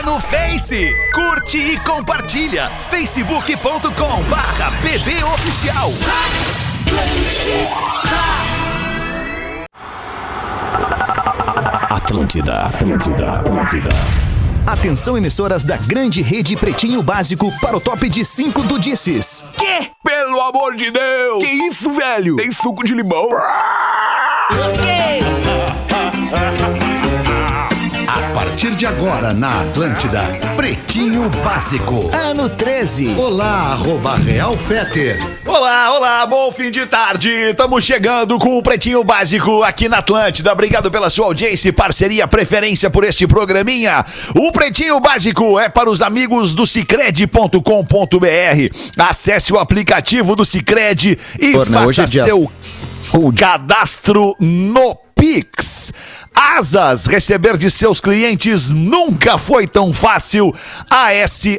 Tá no Face. Curte e compartilha. facebook.com barra pboficial. Atlântida, Atlântida, Atlântida. Atenção emissoras da grande rede Pretinho Básico para o top de 5 do Disses. Que? Pelo amor de Deus! Que isso, velho? Tem suco de limão? A de agora na Atlântida, Pretinho Básico. Ano 13. Olá, arroba Real Feter. Olá, olá, bom fim de tarde. Estamos chegando com o Pretinho Básico aqui na Atlântida. Obrigado pela sua audiência e parceria, preferência por este programinha. O Pretinho Básico é para os amigos do cicred.com.br. Acesse o aplicativo do Cicred e Torna, hoje faça é dia- seu o cadastro no Pix. Asas, receber de seus clientes nunca foi tão fácil. ASAAS.com.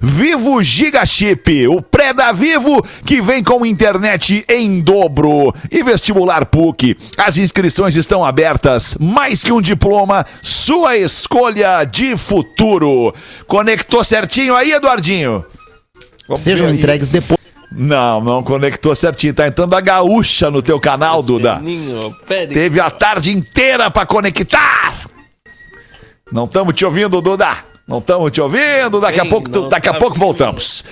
Vivo Gigachip, o pré da Vivo que vem com internet em dobro. E vestibular PUC. As inscrições estão abertas. Mais que um diploma, sua escolha de futuro. Conectou certinho aí, Eduardinho? Vamos Sejam entregues depois. Não, não conectou certinho. Tá entrando a gaúcha no teu canal, Duda. Teve a tarde inteira pra conectar. Não estamos te ouvindo, Duda. Não estamos te ouvindo. Daqui a pouco, tu- daqui a tá pouco voltamos.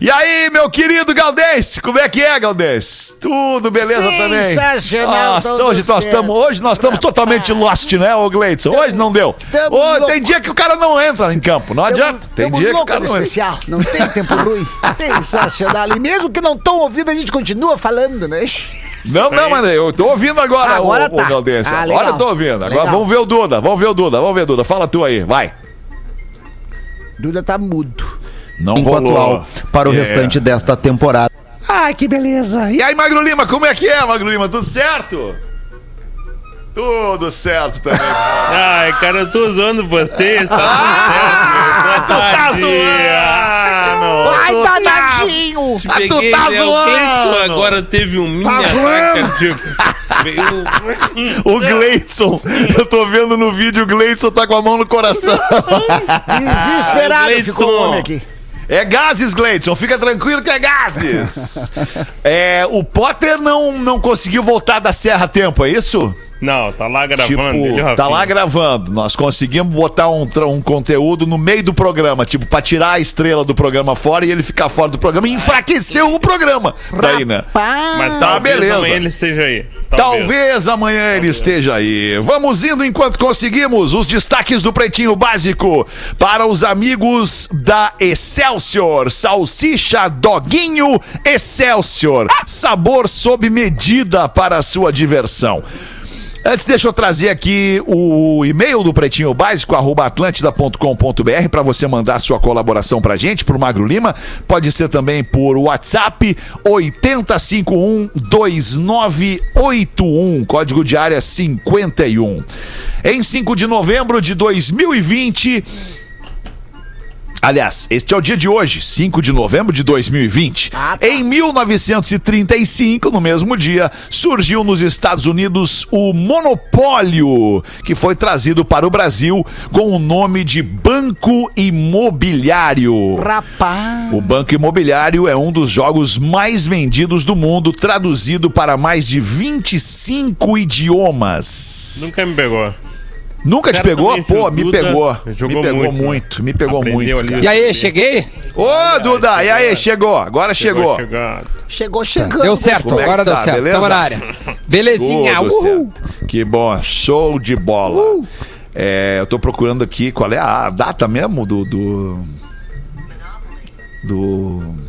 E aí, meu querido Galdense, como é que é, Galdense? Tudo beleza também? Sensacional, Nossa, hoje nós estamos, hoje nós estamos totalmente lost, né, ô Gleidson? Hoje não deu. Ô, tem dia que o cara não entra em campo, não adianta. Tem dia que o cara não entra. especial. Não tem tempo ruim. Sensacional. E mesmo que não estão ouvindo, a gente continua falando, né? Não, não, mas eu tô ouvindo agora, Agora o, tá. o Galdense. Ah, agora eu tô ouvindo. Agora Legal. vamos ver o Duda, vamos ver o Duda, vamos ver o Duda. Fala tu aí, vai. Duda tá mudo. Não Enquanto rolou. atual para o É. restante desta temporada. Ai, que beleza. E aí, Magro Lima, como é que é, Magro Lima? Tudo certo? Tudo certo também. Ai, cara, eu tô zoando vocês, tá Ah, tudo certo. tu tá Boa tarde. zoando! Ai, tá- danadinho! Ah, tu tá né, o zoando! Cleiton agora teve um mini ataque cardíaco. Veio- O Gleidson, eu tô vendo no vídeo, o Gleidson tá com a mão no coração. Desesperado Gleidson. ficou o homem aqui. É gases, Gleidson, fica tranquilo que é gases. É, o Potter não, não conseguiu voltar da Serra a tempo, é isso? Não, tá lá gravando. Tipo, ele, tá lá gravando. Nós conseguimos botar um, um conteúdo no meio do programa, tipo, pra tirar a estrela do programa fora e ele ficar fora do programa e enfraqueceu o programa. Daí, né? Mas Tá, talvez beleza. amanhã ele esteja aí. Talvez amanhã ele esteja aí. Vamos indo enquanto conseguimos os destaques do Pretinho Básico para os amigos da Excelsior. Salsicha Doguinho Excelsior. Sabor sob medida para a sua diversão. Antes, deixa eu trazer aqui o e-mail do Pretinho Básico, atlântida.com.br, para você mandar sua colaboração pra gente, pro Magro Lima. Pode ser também por WhatsApp, 80512981, código de área 51. Em 5 de novembro de 2020. Aliás, este é o dia de hoje, 5 de novembro de 2020. Ah, tá. Em 1935, no mesmo dia, surgiu nos Estados Unidos o monopólio, que foi trazido para o Brasil com o nome de Banco Imobiliário. Rapaz. O Banco Imobiliário é um dos jogos mais vendidos do mundo, traduzido para mais de 25 idiomas. Nunca me pegou. Nunca te pegou? Pô, me pegou. jogou me pegou muito, muito, né? me pegou Aprendeu muito. E aí, cheguei? Ô, Duda, e aí, chegou, agora chegou. chegado. Chegou chegando. Deu certo, Como é agora tá, deu certo. beleza? Tamo na área. Belezinha. Tudo Uhul. certo. Que bom, show de bola. É, eu tô procurando aqui qual é a data mesmo do. Do. do...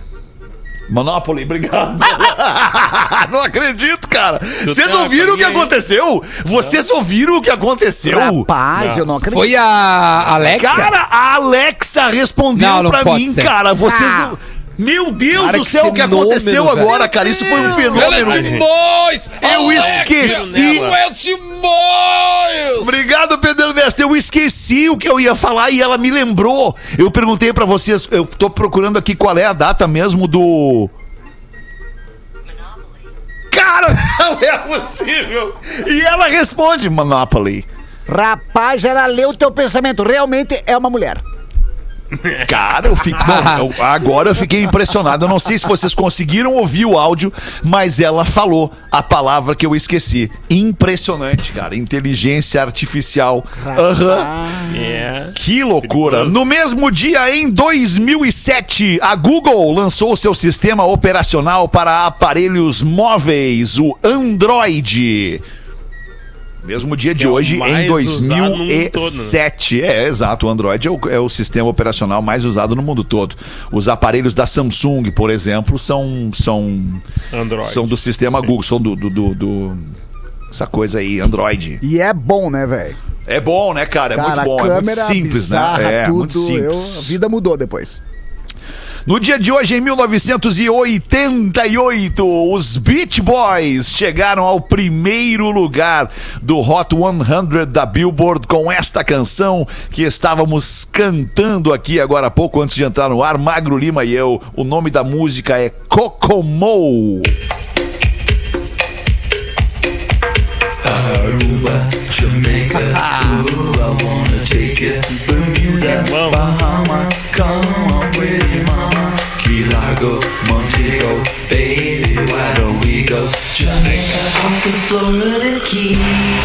Monopoly, obrigado. Não acredito, cara. Vocês ouviram o que aconteceu? Vocês ouviram o que aconteceu? Rapaz, eu não acredito. Foi a Alexa? Cara, a Alexa respondeu Não, não pra mim, ser. cara. Vocês Ah. não. Meu Deus Cara, do céu, o que aconteceu velho. agora, cara? Isso foi um fenômeno. Ela é demais! Eu Alexa, esqueci. tu é demais! Obrigado, Pedro Ernesto. Eu esqueci o que eu ia falar e ela me lembrou. Eu perguntei pra vocês, eu tô procurando aqui qual é a data mesmo do. Cara, não é possível. E ela responde Monopoly. Rapaz, ela leu o teu pensamento. Realmente é uma mulher. Cara, eu fico. Bom, eu- agora eu fiquei impressionado. Eu não sei se vocês conseguiram ouvir o áudio, mas ela falou a palavra que eu esqueci. Impressionante, cara. Inteligência artificial. Aham. É. Que loucura! No mesmo dia, em 2007, a Google lançou seu sistema operacional para aparelhos móveis, o Android. Mesmo dia de é hoje, em mais usado no mundo todo, né? 2007. É, exato. O Android é o, é o sistema operacional mais usado no mundo todo. Os aparelhos da Samsung, por exemplo, são, são, Android. são do sistema Google, são do, do, do- do- essa coisa aí, Android. E é bom, né, velho? É bom, né, cara? É Cara, muito bom, a é muito câmera simples, bizarra, né? É, tudo. muito eu- simples. a vida mudou depois. No dia de hoje, em 1988, os Beach Boys chegaram ao primeiro lugar do Hot 100 da Billboard com esta canção que estávamos cantando aqui agora há pouco, antes de entrar no ar, Magro Lima e eu. O nome da música é Kokomo. Vamos.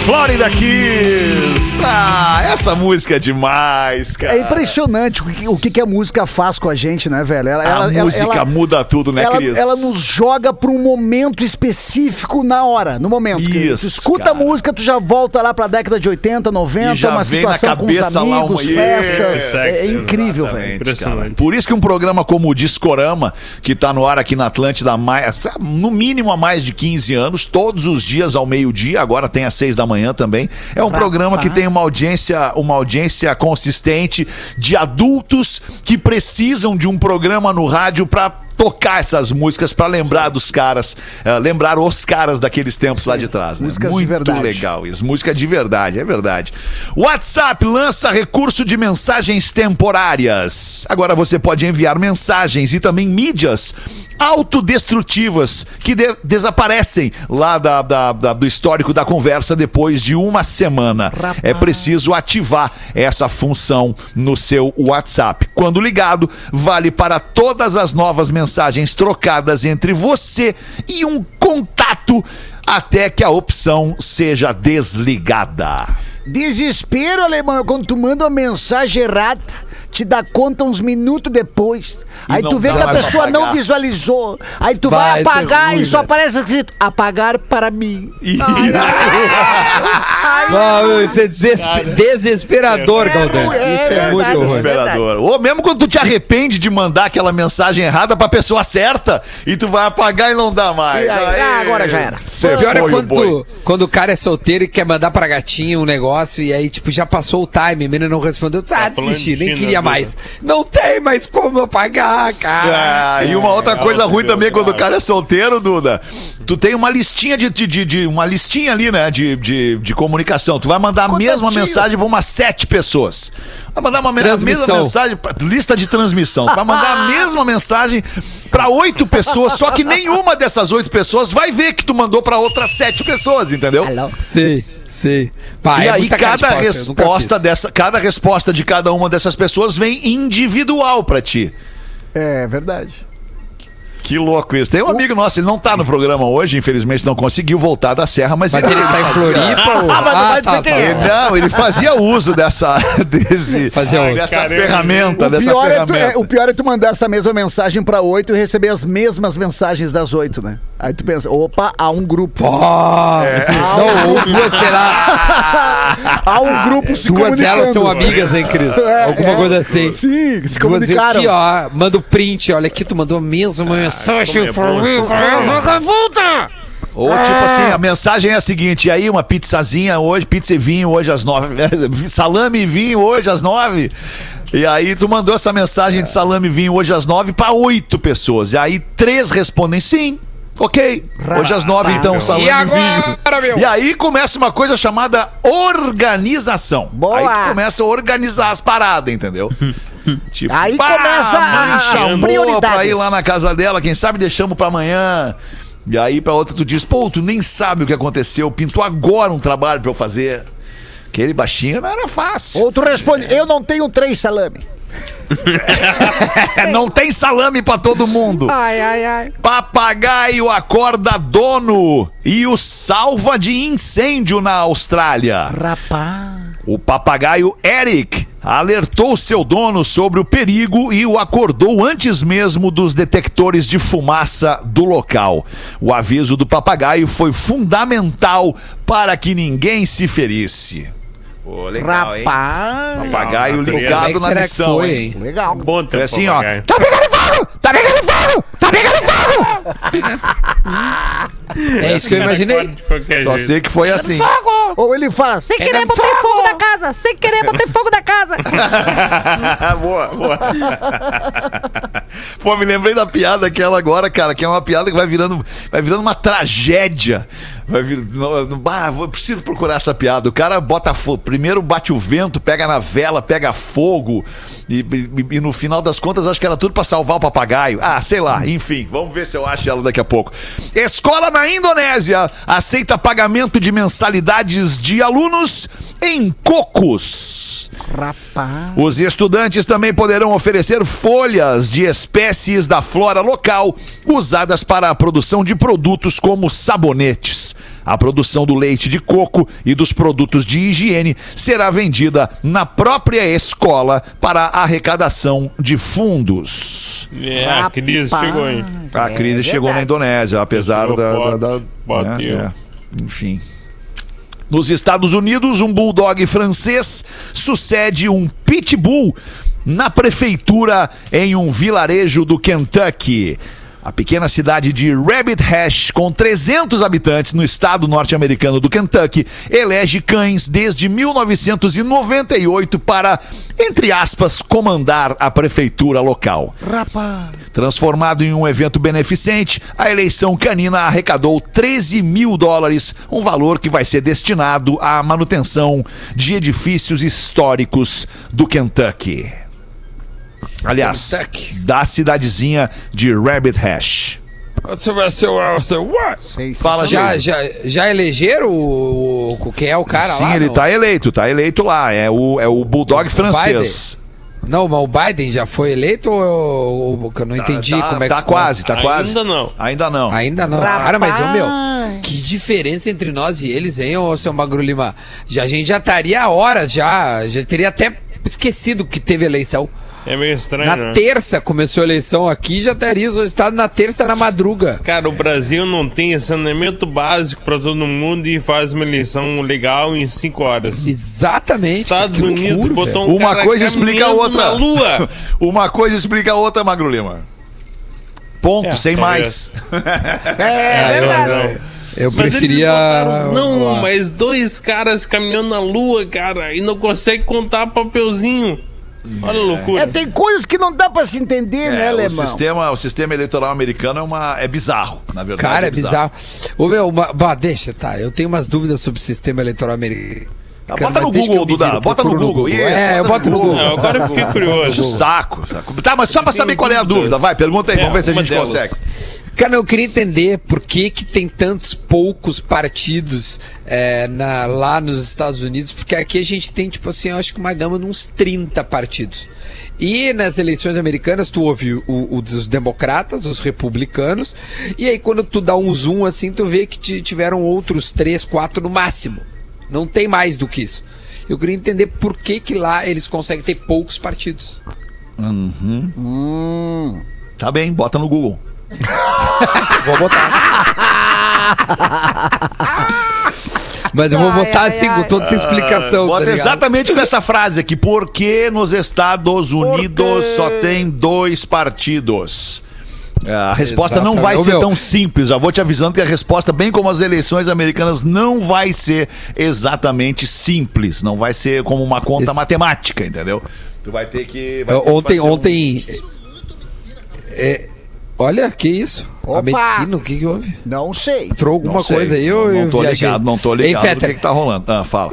Florida Kiss! Ah, essa música é demais, cara. É impressionante o que, o que a música faz com a gente, né, velho? Ela, A ela- música ela- muda tudo, né, ela, Cris? ela nos joga pra um momento específico na hora, no momento. que Isso, tu escuta cara. a música, tu já volta lá pra década de 80, 90, E já uma situação com os amigos, uma- festas. Isso, É, é exatamente. incrível, velho. Exatamente, Impressionante. cara. Por isso que um programa como o Discorama, que tá no ar aqui na Atlântida há mais, no mínimo há mais de 15 anos, todos os dias ao meio-dia, agora tem às 6 da manhã também. É um programa que tem uma audiência, uma audiência consistente de adultos que precisam de um programa no rádio pra tocar essas músicas pra lembrar dos caras, eh, lembrar os caras daqueles tempos lá de trás, né? Músicas de Muito verdade. legal isso, música de verdade, é verdade. WhatsApp lança recurso de mensagens temporárias. Agora você pode enviar mensagens e também mídias autodestrutivas que de- desaparecem lá da- da- da- do histórico da conversa depois de uma semana. É preciso ativar essa função no seu WhatsApp. Quando ligado, vale para todas as novas mensagens trocadas entre você e um contato até que a opção seja desligada. Desespero, alemão, é quando tu manda uma mensagem errada, te dá conta uns minutos depois. Aí tu vê que a pessoa não apagar. visualizou. Aí tu vai, Vai apagar ruim, e só aparece escrito apagar para mim. Não, isso é desespe- desesperador, Galdêncio. é Isso é verdade, muito é ruim. Desesperador. Ou mesmo quando tu te arrepende de mandar aquela mensagem errada pra pessoa certa e tu vai apagar e não dá mais. Aí, ah, agora já era. Cê O pior é quando, tu- quando o cara é solteiro e quer mandar pra gatinha um negócio e aí, tipo, já passou o time, a menina não respondeu. Ah, Tá desisti, de nem queria mais. Não tem mais como eu pagar, cara. Ah, e uma outra coisa Deus, ruim também Deus, quando o cara é solteiro, Duda. Tu tem uma listinha de, de, de- de- uma listinha ali, né, de, de, de comunicação. Tu vai mandar a mesma mensagem pra umas sete pessoas. Vai mandar uma mesma mensagem, lista de transmissão. Tu vai mandar a mesma mensagem pra oito pessoas, só que nenhuma dessas oito pessoas vai ver que tu mandou pra outras sete pessoas, entendeu? Sei, sei. Pá, e é aí cada resposta fiz. dessa, cada resposta de cada uma dessas pessoas vem individual pra ti. É verdade. Que louco isso. Tem um amigo nosso, ele não tá no programa hoje, infelizmente não conseguiu voltar da serra, mas, Mas ele tá em Floripa ou... Ah, mas não vai dizer tá, quem tá. é. Ele, não, ele fazia uso dessa, desse, Fazia uso. dessa Caramba. ferramenta, O dessa pior, é tu, ferramenta. é- o pior é tu mandar essa mesma mensagem pra oito e receber as mesmas mensagens das oito, né? Aí tu pensa, opa, há um grupo. Ó, É. Não, ou duas, sei lá. Há um grupo se Duas comunicando. delas são amigas, hein, Cris? É, Alguma é. coisa assim. Sim, se Duas comunicaram. aqui, ó. Manda o print. Olha aqui, tu mandou a mesma mensagem como é pra mim, vagabunda. Ou tipo assim, a mensagem é a seguinte, e aí uma pizzazinha hoje, pizza e vinho hoje às nove, salame e vinho hoje às nove. E aí tu mandou essa mensagem de salame e vinho hoje às nove pra oito pessoas. E aí três respondem sim. Ok, hoje às nove então, salame E e agora, vinho. meu? E aí começa uma coisa chamada organização. Boa. Aí tu começa a organizar as paradas, entendeu? Tipo, Aí pá, começa a chamou pra ir lá na casa dela, quem sabe deixamos pra amanhã. E aí pra outra tu diz, pô, tu nem sabe o que aconteceu, pintou agora um trabalho pra eu fazer. Aquele baixinho não era fácil. Outro responde, eu não tenho três salame. É, não tem salame pra todo mundo. Ai, ai, ai. Papagaio acorda dono e o salva de incêndio na Austrália. Rapaz. O papagaio Eric alertou seu dono sobre o perigo e o acordou antes mesmo dos detectores de fumaça do local. O aviso do papagaio foi fundamental para que ninguém se ferisse. Pô, legal, hein? Rapaz. Papagaio Legal, é ligado na que missão, foi, hein? hein? Legal. Bom Foi assim, ó. papagaio. Tá pegando fogo! Tá pegando fogo! Tá pegando fogo! É isso que eu imaginei. Só jeito. sei que foi assim. Ou ele fala, sem querer botei fogo na casa, sem querer botei fogo na casa. boa, boa. Pô, me lembrei da piada aquela agora, cara, que é uma piada que vai virando, vai virando uma tragédia. Vai vir, no, no, vou- preciso procurar essa piada. O cara bota fogo, primeiro bate o vento, pega na vela, pega fogo. E, e- e no final das contas, acho que era tudo pra salvar o papagaio. Ah, sei lá, enfim, vamos ver se eu acho ela daqui a pouco. Escola na Indonésia aceita pagamento de mensalidades de alunos em cocos. Rapaz. Os estudantes também poderão oferecer folhas de espécies da flora local usadas para a produção de produtos como sabonetes. A produção do leite de coco e dos produtos de higiene será vendida na própria escola para arrecadação de fundos. É, a crise Rapaz. chegou, hein? A É crise chegou na. Indonésia, apesar da. da, da- bateu. é, é. enfim. Nos Estados Unidos, um bulldog francês sucede um pitbull na prefeitura em um vilarejo do Kentucky. A pequena cidade de Rabbit Hash, com 300 habitantes no estado norte-americano do Kentucky, elege cães desde 1998 para, entre aspas, comandar a prefeitura local. Rapaz. Transformado em um evento beneficente, a eleição canina arrecadou 13 mil dólares, um valor que vai ser destinado à manutenção de edifícios históricos do Kentucky. Aliás, da cidadezinha de Rabbit Hash. Você vai ser o? Fala, Já, já, já elegeram o, o- quem é o cara Sim, lá? ele não? tá eleito, tá eleito lá. É o, é o Bulldog francês. Não, mas o Biden já foi eleito ou, que eu não entendi tá, como é que tá ficou? quase, tá Ainda quase. não. Ainda não. Ainda não. Rapaz. Cara, mas, ô, meu, que diferença entre nós e eles, hein, ô seu Magro Lima? Já, a gente já estaria há horas, já. Já teria até esquecido que teve eleição. É meio estranho, Na né? terça começou a eleição aqui, já teria os resultados na terça na madruga. Cara, o Brasil não tem saneamento básico pra todo mundo e faz uma eleição legal em 5 horas. Exatamente. Estados que Unidos loucura, botou um Uma cara coisa explica a caminhando outra. Na lua. Uma coisa explica a outra, Magro Lima. Ponto, É, sem talvez. mais. É, eu- verdade. eu- Eu Mas eles preferia. botaram- não, mas dois caras caminhando na lua, cara, e não consegue contar papelzinho. Olha a loucura. É, tem coisas que não dá pra se entender, né, É, o alemão? sistema, o sistema eleitoral americano é, uma, é bizarro, na verdade. Cara, é bizarro. Ô, meu, uma- bah, deixa, tá. Eu tenho umas dúvidas sobre o sistema eleitoral americano. Tá, bota no Google, eu me Duda. viro, Bota no Google. Isso, é, eu boto no Google. Não, agora eu fiquei o curioso. saco, saco. Tá, mas só pra saber qual é a dúvida. Vai, pergunta aí, É, vamos ver se a gente delas. consegue. Cara, eu queria entender por que, que tem tantos poucos partidos é, na- lá nos Estados Unidos, porque aqui a gente tem, tipo assim, eu acho que uma gama de uns 30 partidos. E nas eleições americanas, tu ouve o, o dos democratas, os republicanos, e aí quando tu dá um zoom assim, tu vê que ti- tiveram outros três, quatro no máximo. Não tem mais do que isso. Eu queria entender por que, que lá eles conseguem ter poucos partidos. Tá bem, bota no Google. Vou botar. Mas eu vou Ai, botar ai, assim, ai. com toda essa explicação. Bota tá exatamente com essa frase aqui. Por que nos Estados Unidos só tem dois partidos? É, A resposta não vai Exatamente. ser tão simples. Já vou te avisando que a resposta, bem como as eleições americanas, não vai ser exatamente simples. Não vai ser como uma conta Esse- matemática, entendeu? Tu vai ter que. vai ter que Ontem, um- ontem. é, olha, que isso? Opa! A medicina, o que, que houve? Não sei. Entrou alguma sei, coisa aí? Eu, não, tô viajei. ligado, não tô Ei, ligado do Fetter, que, que tá rolando. Ah, fala.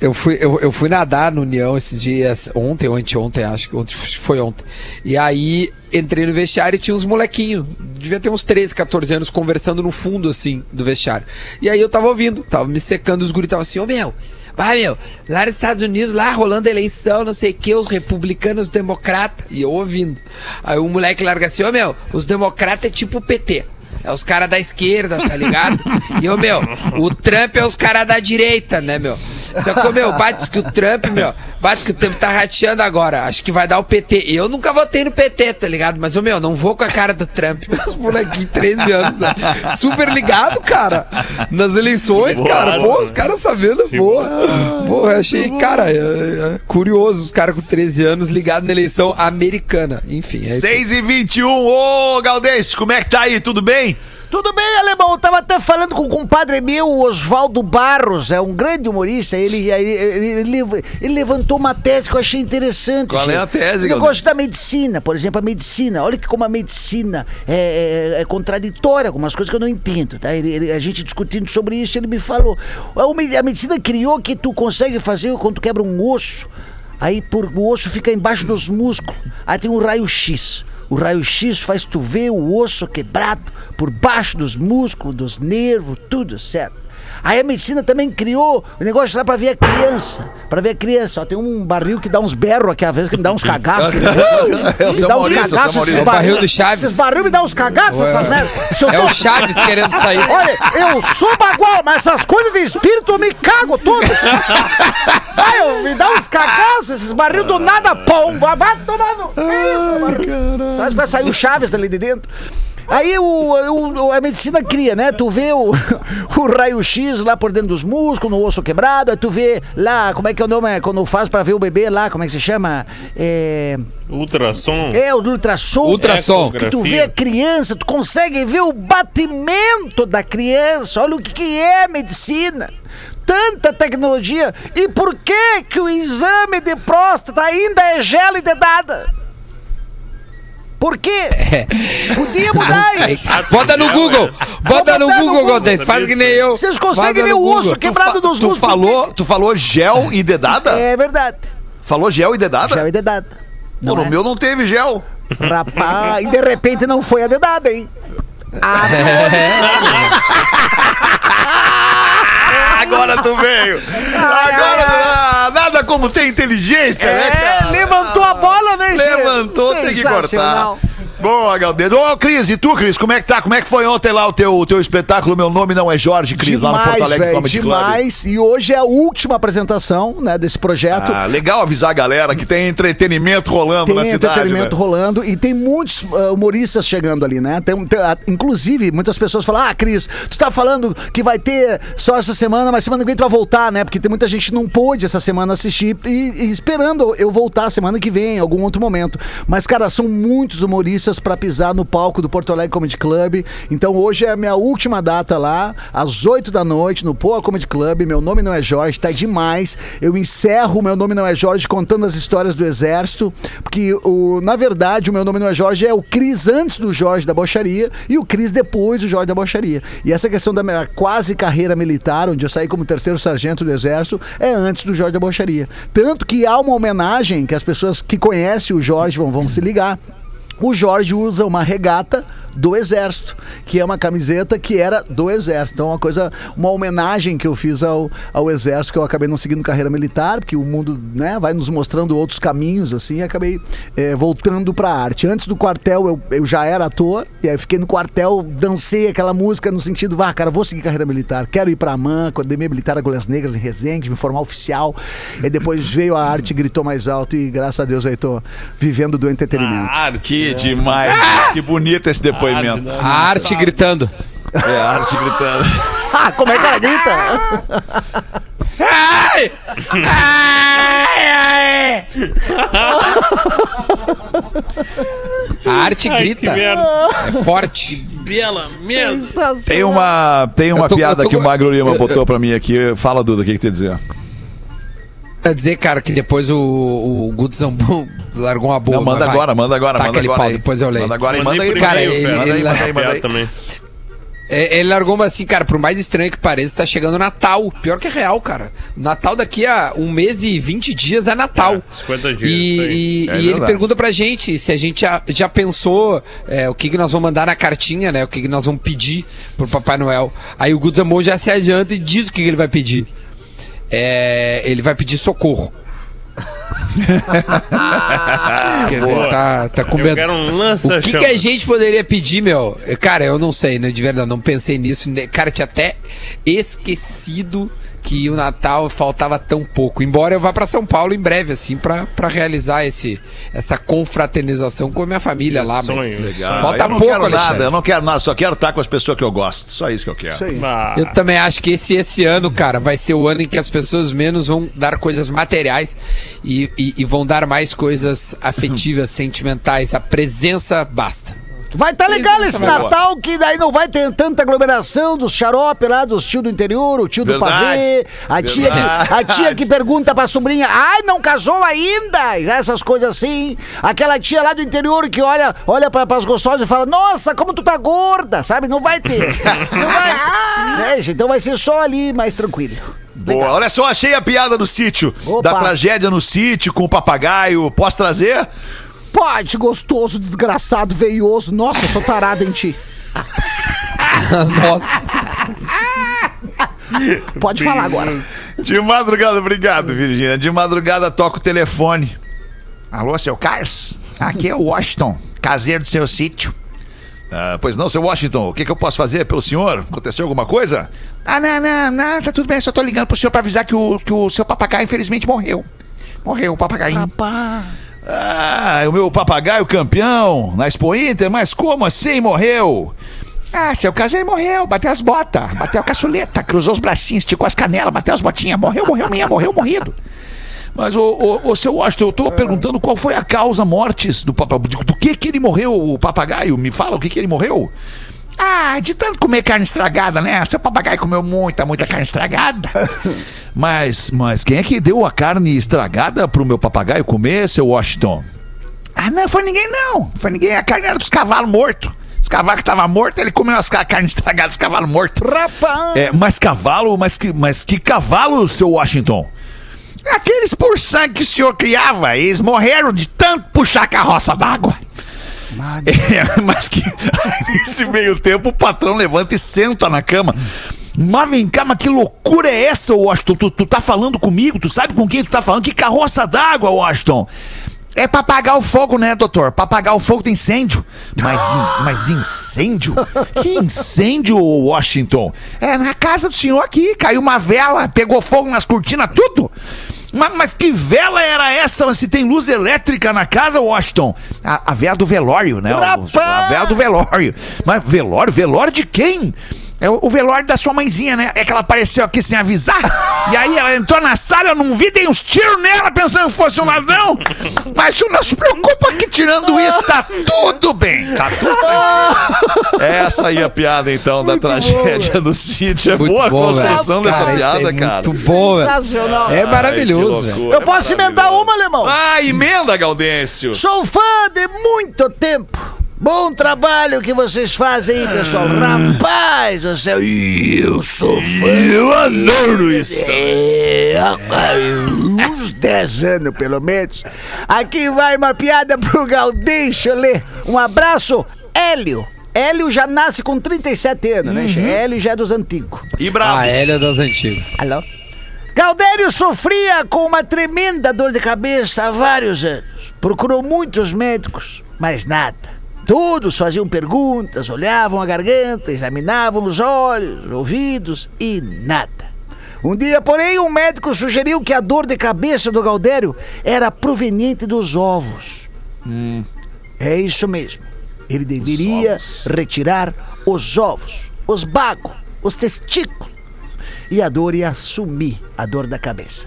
Eu fui, eu, eu fui nadar no União esses dias, ontem ou anteontem, acho que ontem, foi ontem. E aí entrei no vestiário e tinha uns molequinhos, devia ter uns 13, 14 anos, conversando no fundo, assim, do vestiário. E aí eu tava ouvindo, tava me secando, os guris tava assim, ô meu, Vai, meu, lá nos Estados Unidos, lá rolando eleição, não sei o que, os republicanos, os democratas. E eu ouvindo. Aí o moleque larga assim, ô meu, os democratas é tipo o PT. É os caras da esquerda, tá ligado? E, ô, meu, o Trump é os caras da direita, né, meu? Só que, meu, bate que o Trump, meu, bate que o Trump tá rateando agora. Acho que vai dar o PT. Eu nunca votei no PT, tá ligado? Mas, ô, meu, não vou com a cara do Trump. Os molequinhos, 13 anos, né? Super ligado, cara. Nas eleições, cara. Pô, os caras sabendo, boa. Pô, eu achei, cara, é, é curioso os caras com 13 anos ligados na eleição americana. Enfim, é isso. aí. 6 e 21 Ô, Galdês, como é que tá aí? Tudo bem? Tudo bem, alemão? Eu tava até falando com um compadre meu, o Oswaldo Barros, é um grande humorista. Ele, ele, ele, ele levantou uma tese que eu achei interessante. Qual é gente. a tese, O negócio da medicina, por exemplo, a medicina. Olha que como a medicina é, é- é contraditória, algumas coisas que eu não entendo, tá? Ele- a gente discutindo sobre isso, ele me falou. A medicina criou que tu consegue fazer quando tu quebra um osso. Aí por, o osso fica embaixo dos músculos. Aí tem um raio-x. O raio-x faz tu ver o osso quebrado por baixo dos músculos, dos nervos, tudo certo. Aí a medicina também criou o negócio lá pra ver a criança. Pra ver a criança. Ó, tem um barril que dá uns berros aqui, às vezes, que me dá uns cagaços. que- É me dá uns é cagaços. Esses É o barril do Chaves. Esses barril me dá uns cagaços, essas merdas. É o Chaves querendo sair. Olha, eu sou bagual, mas essas coisas de espírito eu me cago tudo. Ai, eu, me dá uns cagaços, esses barril do nada, pomba, vai tomando. Que isso, barril? Que vai sair o Chaves dali de dentro. Aí o, o- a medicina cria, né? Tu vê o, o raio-x lá por dentro dos músculos, no osso quebrado, aí tu vê lá, como é que é o nome, quando faz pra ver o bebê lá, como é que se chama? É, Ultrassom. é o ultrassom. Ultrassom. Que tu vê a criança, tu consegue ver o batimento da criança. Olha o que, que é medicina. Tanta tecnologia. E por que que o exame de próstata ainda é gel e dedada? Por quê? Podia mudar isso. Bota no Google. Bota no Google. Galdês. Faz que nem eu. Vocês conseguem ver o osso quebrado dos tu músculos. falou, tu falou gel e dedada? É verdade. Falou gel e dedada? Gel e dedada. Pô, no é? meu não teve gel. Rapaz, e de repente não foi a dedada, hein? Ah, Agora tu veio. Agora ah, nada como ter inteligência, né, é, cara? levantou a bola, né, gente? Levantou, tem que cortar. Boa, Galdeiro. Ô, Cris, e tu, Cris, como é que tá? Como é que foi ontem lá o teu, o teu espetáculo? Meu nome não é Jorge, Cris, lá no Porto Alegre véi, Comedy demais. E hoje é a última apresentação, né, desse projeto. Club. Ah, legal avisar a galera que tem entretenimento rolando Tem na cidade. entretenimento né? rolando e tem muitos ah, humoristas chegando ali, né? Tem, tem, ah, inclusive, muitas pessoas falam: Ah, Cris, tu tá falando que vai ter só essa semana, mas semana que vem tu vai voltar, né? Porque tem muita gente que não pôde essa semana assistir e, e esperando eu voltar semana que vem, em algum outro momento. Mas, cara, são muitos humoristas pra pisar no palco do Porto Alegre Comedy Club. Então hoje é a minha última data lá, às 8 da noite, no Poa Comedy Club. Meu nome não é Jorge, tá demais. Eu encerro Meu Nome Não É Jorge contando as histórias do Exército, porque o, na verdade o Meu Nome Não É Jorge é o Cris antes do Jorge da Bocharia e o Cris depois do Jorge da Bocharia. E essa questão da minha quase carreira militar, onde eu saí como terceiro sargento do Exército, é antes do Jorge da Bocharia. Tanto que há uma homenagem que as pessoas que conhecem o Jorge vão, vão se ligar. O Jorge usa uma regata do Exército, que é uma camiseta que era do Exército. Então, uma coisa, uma homenagem que eu fiz ao, ao Exército, que eu acabei não seguindo carreira militar, porque o mundo né, vai nos mostrando outros caminhos, assim, e acabei eh, voltando pra arte. Antes do quartel, eu, eu já era ator, e aí fiquei no quartel, dancei aquela música no sentido, ah, cara, vou seguir carreira militar, quero ir pra AMAN, Academia Militar Agulhas Negras em Resende, me formar oficial. E depois veio a arte, gritou mais alto, e graças a Deus aí tô vivendo do entretenimento. Que demais. Que bonito esse depoimento. A arte gritando. É, a arte gritando. Ah, como é que ela grita? Ai! Ai, ai! A arte Ai, que grita. merda. É forte. Bela merda. Tem uma, tem uma tô- piada tô- que o Magro Lima botou pra mim aqui. Fala, Duda, o que, que tu ia dizer? Quer dizer, cara, que depois o, o Guto Zambon largou uma boa. Não, manda agora, manda agora, manda aquele agora. pau, aí. depois eu leio. Manda agora e manda aí. Cara, ele- manda aí, ele- manda aí, manda aí. também. É, Ele largou uma assim, cara, por mais estranho que pareça, tá chegando Natal. Pior que é real, cara. Natal daqui a um mês e 20 dias é Natal. É, 50 dias, E, aí. e- É e ele pergunta pra gente se a gente já, já pensou é, o que, que nós vamos mandar na cartinha, né? O que, que nós vamos pedir pro Papai Noel. Aí o Guto Zamon já se adianta e diz o que, que ele vai pedir. É, ele vai pedir socorro. Ele tá, tá com Eu medo. quero um O lança que, que a gente poderia pedir, meu? Cara, eu não sei, né? De verdade, não pensei nisso. Cara, tinha até esquecido que o Natal faltava tão pouco. Embora eu vá pra São Paulo em breve, assim, pra, pra realizar esse, essa confraternização com a minha família lá. Mas Sonho. Legal. falta eu não pouco, quero Alexandre. nada, eu não quero nada, só quero estar com as pessoas que eu gosto. Só isso que eu quero. Isso aí. Ah, Eu também acho que esse, esse ano, cara, vai ser o ano em que as pessoas menos vão dar coisas materiais e, e- e vão dar mais coisas afetivas, sentimentais. A presença basta. Vai tá legal esse Natal, que daí não vai ter tanta aglomeração dos xarope lá, dos tio do interior, o tio do Verdade. pavê, a tia, que, a tia que pergunta pra sobrinha, ai, não casou ainda? Essas coisas assim. Aquela tia lá do interior que olha, olha pra, pras gostosas e fala, nossa, como tu tá gorda, sabe? Não vai ter. Não vai. É, gente, então vai ser só ali, mais tranquilo. Boa, olha só, achei a piada do sítio. Opa. Da tragédia no sítio com o papagaio. Posso trazer? Pode, gostoso, desgraçado, veioso. Nossa, eu sou tarada em ti. Nossa. Pode falar agora. De madrugada, obrigado, Virgínia. De madrugada toca o telefone. Alô, seu Cars? Aqui é o Washington, caseiro do seu sítio. Ah, pois não, seu Washington, o que, que eu posso fazer pelo senhor? Aconteceu alguma coisa? Ah, não, não, não, tá tudo bem, só tô ligando pro senhor pra avisar que o, que o seu papagaio infelizmente morreu. Morreu o papagaio. Ah, o meu papagaio campeão na Expo Inter, mas como assim morreu? Ah, seu caseiro morreu, bateu as botas, bateu a caçuleta, cruzou os bracinhos, esticou as canelas, bateu as botinhas, morreu, morreu mesmo, morreu, morrido. Mas, ô, ô, ô, seu Washington, eu tô perguntando qual foi a causa mortes do papagaio. Do que que ele morreu, o papagaio? Me fala o que que ele morreu? Ah, de tanto comer carne estragada, né? Seu papagaio comeu muita, muita carne estragada. Mas, mas quem é que deu a carne estragada pro meu papagaio comer, seu Washington? Ah, não foi ninguém, não. Foi ninguém. A carne era dos cavalos mortos. Os cavalos que estavam mortos, ele comeu as ca- carne estragada dos cavalos mortos. Rapaz! É, mas cavalo, mas que, mas que cavalo, seu Washington? Aqueles por sangue que o senhor criava, eles morreram de tanto puxar a carroça d'água. É, mas que nesse meio tempo o patrão levanta e senta na cama. Mas vem cá, mas que loucura é essa, Washington? Tu, tu tá falando comigo? Tu sabe com quem tu tá falando? Que carroça d'água, Washington? É pra apagar o fogo, né, doutor? Pra apagar o fogo tem incêndio. Mas, in- mas incêndio? Que incêndio, Washington? É na casa do senhor aqui. Caiu uma vela, pegou fogo nas cortinas, tudo. Mas, mas que vela era essa? Se tem luz elétrica na casa, Washington? A, a vela do velório, né? Rapaz! A vela do velório. Mas velório? Velório de quem? É o, o velório da sua mãezinha, né? É que ela apareceu aqui sem avisar. E aí ela entrou na sala, eu não vi, dei uns tiros nela pensando que fosse um ladrão. Mas não se preocupa que tirando isso tá tudo bem. Tá tudo bem. Essa aí é a piada, então, da tragédia do sítio. É Muito boa a velho. construção dessa Cara, isso piada, é cara. Muito bom, velho. Sensacional. É maravilhoso, Ai, loucura, Eu posso é emendar maravilhoso. uma, alemão? Ah, emenda, Gaudêncio. Sou fã de muito tempo. Bom trabalho que vocês fazem aí, pessoal. Rapaz, você... Eu sou fã. Eu adoro isso. É, uns 10 anos, pelo menos. Aqui vai uma piada pro Gaudêncio ler. Um abraço, Hélio. Hélio já nasce com 37 anos, né? che? Hélio já é dos antigos. E brabo. Ah, ele é das antigas. Alô? Galdério sofria com uma tremenda dor de cabeça há vários anos. Procurou muitos médicos, mas nada. Todos faziam perguntas, olhavam a garganta, examinavam os olhos, ouvidos e nada. Um dia, porém, um médico sugeriu que a dor de cabeça do Galdério era proveniente dos ovos. É isso mesmo. Ele deveria ovos. retirar os ovos, os bagos, os testículos e a dor ia sumir, a dor da cabeça.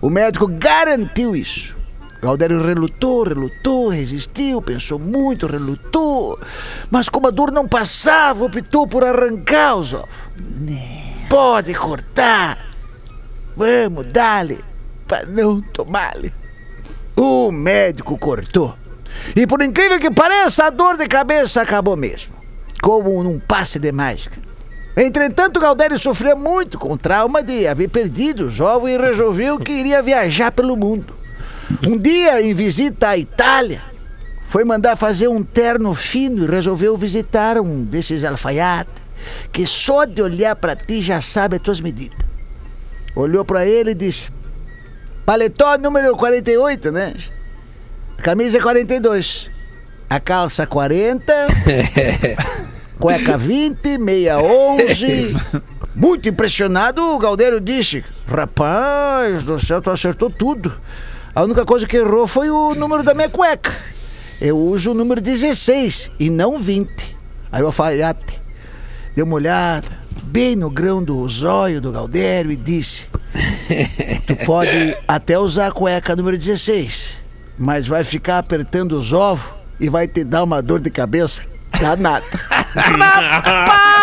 O médico garantiu isso. Galdério relutou, relutou, resistiu, pensou muito, relutou. Mas como a dor não passava, optou por arrancar os ovos. Pode cortar. Vamos, dale, para não tomar-lhe. O médico cortou. E por incrível que pareça, a dor de cabeça acabou mesmo. Como num passe de mágica. Entretanto, Galdério sofria muito com o trauma de haver perdido os ovos e resolveu que iria viajar pelo mundo. Um dia, em visita à Itália, foi mandar fazer um terno fino e resolveu visitar um desses alfaiates que só de olhar para ti já sabe as tuas medidas. olhou pra ele e disse: Paletó número 48, né? Camisa 42. A calça 40. cueca 20, meia 11. Muito impressionado, o Galdeiro disse: Rapaz do céu, tu acertou tudo. A única coisa que errou foi o número da minha cueca. Eu uso o número 16 e não 20. Aí o alfaiate deu uma olhada bem no grão do zóio do Galdério e disse: Tu pode até usar a cueca número 16, mas vai ficar apertando os ovos e vai te dar uma dor de cabeça danada.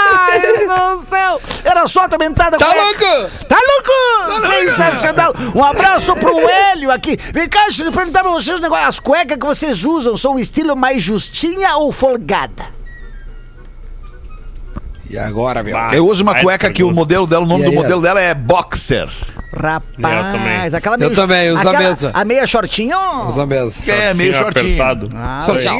Rapaz do céu! Era só atormentada Tá cueca. louco? Tá louco? Sensacional! Um abraço pro Hélio aqui. Vem cá, deixa eu perguntar pra vocês um negócio. As cuecas que vocês usam são o estilo mais justinha ou folgada? E agora, meu? Bah. Eu uso uma cueca que o modelo dela, o nome do modelo dela é Boxer. Rapaz, também. aquela Eu também, uso a aquela- mesma. A meia shortinho? Usa mesmo. É, meio shortinho. apertado. Ah, chega.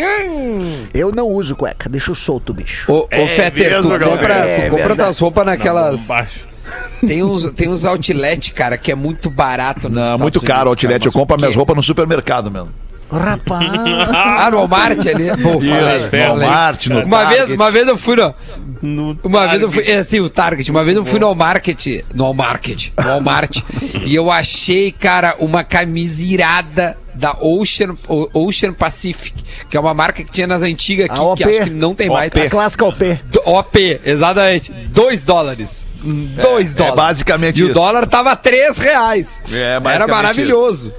Eu não uso cueca, deixa eu solto o bicho. Ô, É Fetter, mesmo, tu compra, É tu compra tuas roupas naquelas. Tem uns, tem uns outlet, cara, que é muito barato Não, Estados muito caro o Unidos, outlet. cara, Eu compro o minhas roupas no supermercado mesmo. Rapaz. Ah, no Walmart ali? Pô, falei, Isso, falei. no Walmart, no Uma vez, Target. uma vez eu fui no, No uma vez eu fui, Target. é, assim, o Target, uma vez eu fui no Walmart, no Walmart, no Walmart, e eu achei, cara, uma camisa irada da Ocean, O- Ocean Pacific, que é uma marca que tinha nas antigas aqui, OP. que acho que não tem mais. A clássica OP. Do- OP, exatamente. 2 dólares. 2 é dólares. basicamente E o isso. dólar tava 3 reais. É, Era maravilhoso.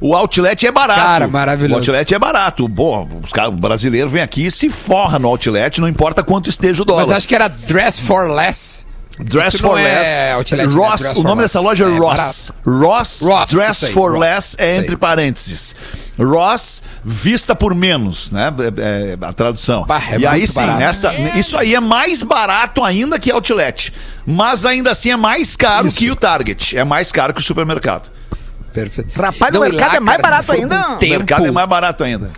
O outlet é barato. Cara, maravilhoso. O outlet é barato. Bom, os caras, o brasileiro vem aqui e se forra no outlet, não importa quanto esteja o dólar. Mas acho que era Dress for Less. Dress Isso for é Less. outlet, né? Ross, Dress o nome dessa loja é, É Ross. Ross. Ross, Dress for Ross, Less é entre parênteses. Ross, vista por menos, né? É, é a tradução. Bah, é e aí sim, barato. essa, isso aí é mais barato ainda que outlet. Mas ainda assim é mais caro Isso. que o Target. É mais caro que o supermercado. Perfeito. Rapaz, Não, e mercado lá, é mais cara, barato ainda. com O Tempo, mercado é mais barato ainda.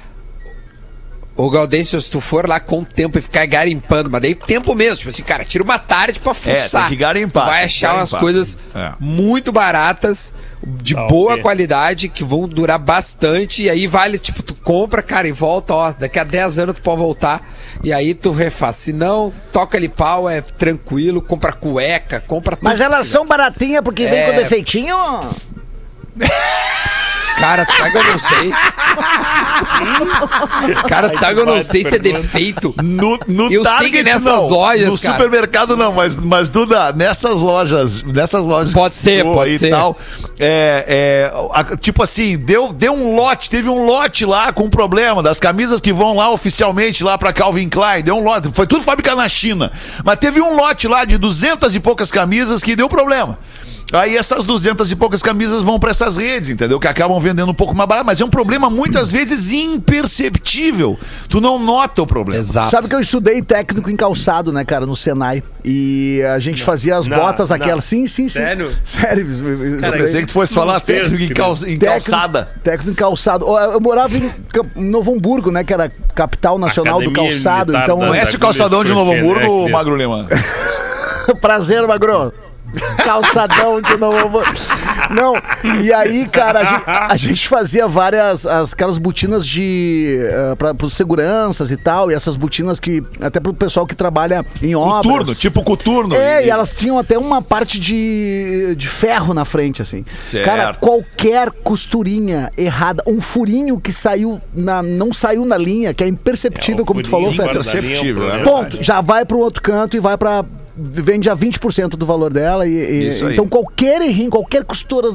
Ô, Gaudêncio, se tu for lá com o tempo e ficar garimpando, mas daí tempo mesmo, tipo assim, cara, tira uma tarde pra fuçar. tem que garimpar, Tu vai achar umas coisas É. muito baratas, de Tá, boa ok. qualidade, que vão durar bastante, e aí vale, tipo, tu compra, cara, e volta, ó, daqui a 10 anos tu pode voltar, e aí tu refaz. Se não, toca ali pau, é tranquilo, compra cueca, compra tudo. Mas elas são baratinhas porque vem É. com defeitinho. Cara, tu sabe que eu não sei. Cara, tu sabe que eu não sei se é defeito. No, no Eu sei Target que nessas não. lojas, no cara. supermercado não, mas, mas Duda, nessas lojas, nessas lojas Pode que ser, pode ser. tal, é, é, a- tipo assim, deu, deu um lote, teve um lote lá com um problema das camisas que vão lá oficialmente lá pra Calvin Klein, deu um lote, foi tudo fabricado na China, mas teve um lote lá de duzentas e poucas camisas que deu problema. Aí essas duzentas e poucas camisas vão pra essas redes, entendeu? Que acabam vendendo um pouco mais barato, mas é um problema muitas vezes imperceptível. Tu não nota o problema. Exato. Sabe que eu estudei técnico em calçado, né, cara, no Senai. E a gente fazia as Não, botas não. aquelas. Sim, sim, sim. Sério? Sério. eu- eu pensei que tu fosse falar técnico em, calça- em Técnico- calçada. Técnico em calçado. Eu morava em Novo Hamburgo, né? Que era capital nacional do Academia calçado. Militar Então, Conhece o calçadão de Novo crochê, Hamburgo, né? Magro Lima? prazer, Magro. Calçadão de Novo. Não, e aí, cara, a gente, a gente fazia várias, as, aquelas botinas de. Uh, para os seguranças e tal, e essas botinas que. Até pro pessoal que trabalha em obras. Coturno, tipo coturno. É, e elas tinham até uma parte de, de ferro na frente, assim. Certo. Cara, qualquer costurinha errada, um furinho que saiu na, não saiu na linha, que é imperceptível, É, como tu falou, guarda- Imperceptível, Guarda- é Ponto, já vai para um outro canto e vai para vende a 20% do valor dela e, e- Isso aí. então qualquer errinho, qualquer costura,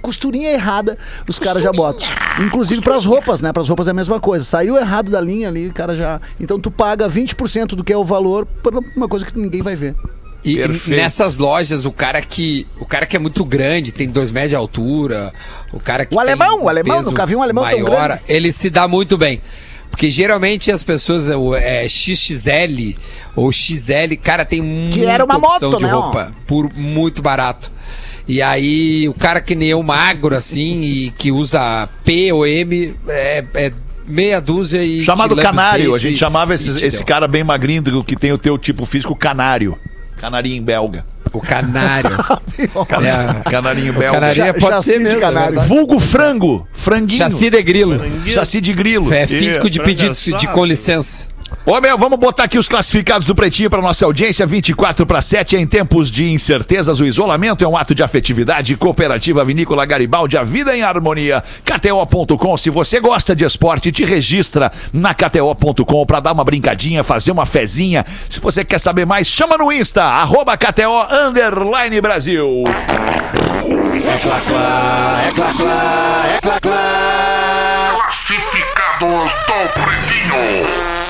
costurinha errada, os caras já botam. Inclusive pras roupas, né? Pras roupas é a mesma coisa. Saiu errado da linha ali, o cara já. Então tu paga 20% do que é o valor por uma coisa que ninguém vai ver. E Perfeito. nessas lojas, o cara que o cara que é muito grande, tem dois metros de altura, o cara que O tem alemão, o alemão, nunca vi um alemão tão maior, grande. ele se dá muito bem. Porque geralmente as pessoas, é, XXL ou XL, cara, tem muita era uma opção moto, de né, ó? roupa por muito barato. E aí, o cara que nem eu, magro, assim, e que usa P ou M, é, é meia dúzia e. Chamado canário. A gente e- chamava esse deu. cara bem magrinho do- que tem o teu tipo físico canário. Canarinho belga. O canário. É, Canarinho belga. canarinho Ja- pode chassi ser mesmo. canário. é verdade. Vulgo frango. Franguinho. Chassi de grilo. Chassi de grilo. É físico de frango pedidos de com licença. Ô, meu, vamos botar aqui os classificados do Pretinho para nossa audiência. 24 para 7 em tempos de incertezas. O isolamento é um ato de afetividade. Cooperativa Vinícola Garibaldi, a vida em harmonia. KTO.com. Se você gosta de esporte, te registra na KTO.com para dar uma brincadinha, fazer uma fezinha. Se você quer saber mais, chama no Insta, arroba KTO Underline Brasil.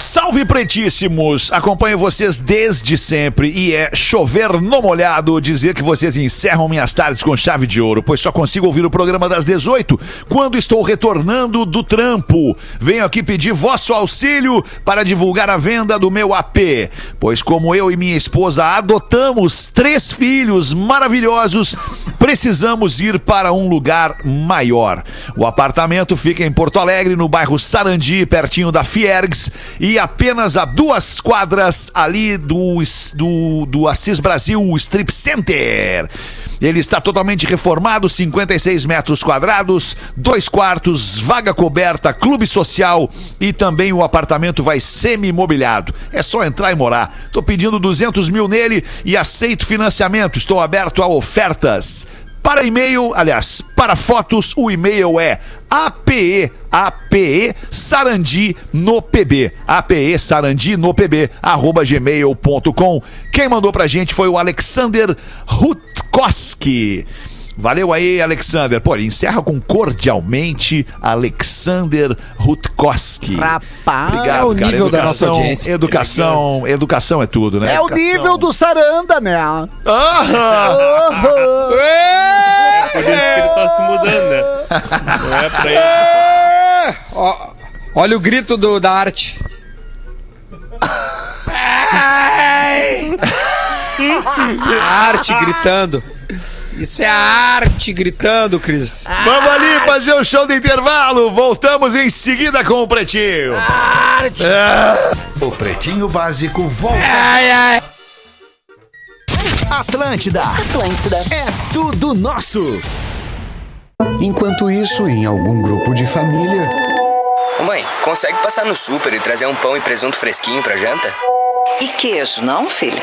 Salve pretíssimos! Acompanho vocês desde sempre e é chover no molhado dizer que vocês encerram minhas tardes com chave de ouro, pois só consigo ouvir o programa das 18 quando estou retornando do trampo. Venho aqui pedir vosso auxílio para divulgar a venda do meu AP, pois como eu e minha esposa adotamos três filhos maravilhosos, precisamos ir para um lugar maior. O apartamento fica em Porto Alegre, no bairro Sarandi, pertinho da Fiergs, e apenas a duas quadras ali do, do, do Assis Brasil Strip Center. Ele está totalmente reformado, 56 metros quadrados, dois quartos, vaga coberta, clube social e também o apartamento vai semi-mobiliado. É só entrar e morar. Tô pedindo 200 mil nele e aceito financiamento. Estou aberto a ofertas. Para e-mail, aliás, para fotos, o e-mail é ape, ape, sarandi no pb, ape, sarandi no pb, arroba gmail.com. Quem mandou pra gente foi o Alexander Rutkowski. Valeu aí, Alexander. Pô, encerra com cordialmente Alexander Rutkowski. Rapaz. É o nível da nossa audiência. Educação, educação é tudo, né? É o Educação. nível do Saranda, né? Aham! Por isso que ele tá se mudando, né? Não é pra ele. É, ó, olha o grito do, da arte. A arte gritando. Isso é a arte gritando, Cris. Vamos ali fazer o show do intervalo. Voltamos em seguida com o Pretinho. O Pretinho Básico volta. Ai, ai. Atlântida. Atlântida. É tudo nosso. Enquanto isso, em algum grupo de família, Ô mãe, consegue passar no super e trazer um pão e presunto fresquinho pra janta? E queijo, não, filho?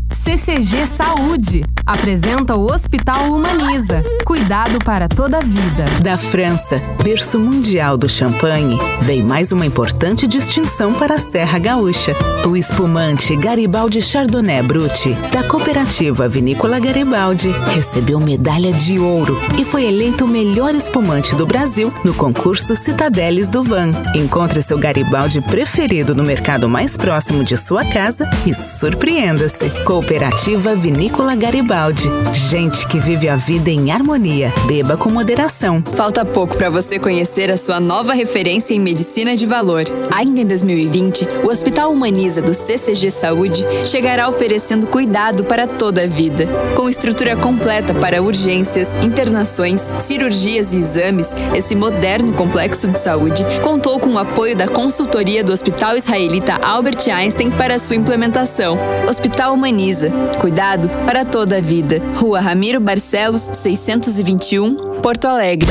CCG Saúde. Apresenta o Hospital Humaniza. Cuidado para toda a vida. Da França, berço mundial do champanhe, vem mais uma importante distinção para a Serra Gaúcha. O espumante Garibaldi Chardonnay Brut, da cooperativa Vinícola Garibaldi, recebeu medalha de ouro e foi eleito o melhor espumante do Brasil no concurso Citadeles do Van. Encontre seu Garibaldi preferido no mercado mais próximo de sua casa e surpreenda-se. Cooperativa Vinícola Garibaldi. Gente que vive a vida em harmonia. Beba com moderação. Falta pouco para você conhecer a sua nova referência em medicina de valor. Ainda em 2020, o Hospital Humaniza do CCG Saúde chegará oferecendo cuidado para toda a vida. Com estrutura completa para urgências, internações, cirurgias e exames, esse moderno complexo de saúde contou com o apoio da consultoria do Hospital Israelita Albert Einstein para sua implementação. Hospital Humaniza. Cuidado para toda a vida. Rua Ramiro Barcelos, 621, Porto Alegre.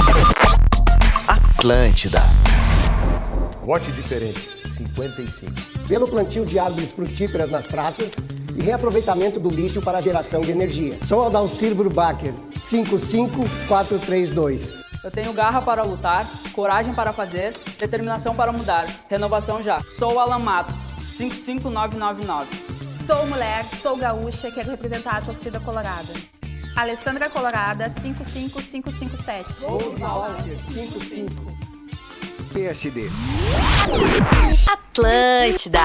Atlântida. Vote diferente, 55. Pelo plantio de árvores frutíferas nas praças e reaproveitamento do lixo para a geração de energia. Sou Adalcir Brubacher, 55432. Eu tenho garra para lutar, coragem para fazer, determinação para mudar. Renovação já. Sou Alan Matos, 55999. Sou mulher, sou gaúcha, quero representar a torcida colorada. Alessandra Colorada, 55557. Sou Walter, 55. PSD. Atlântida.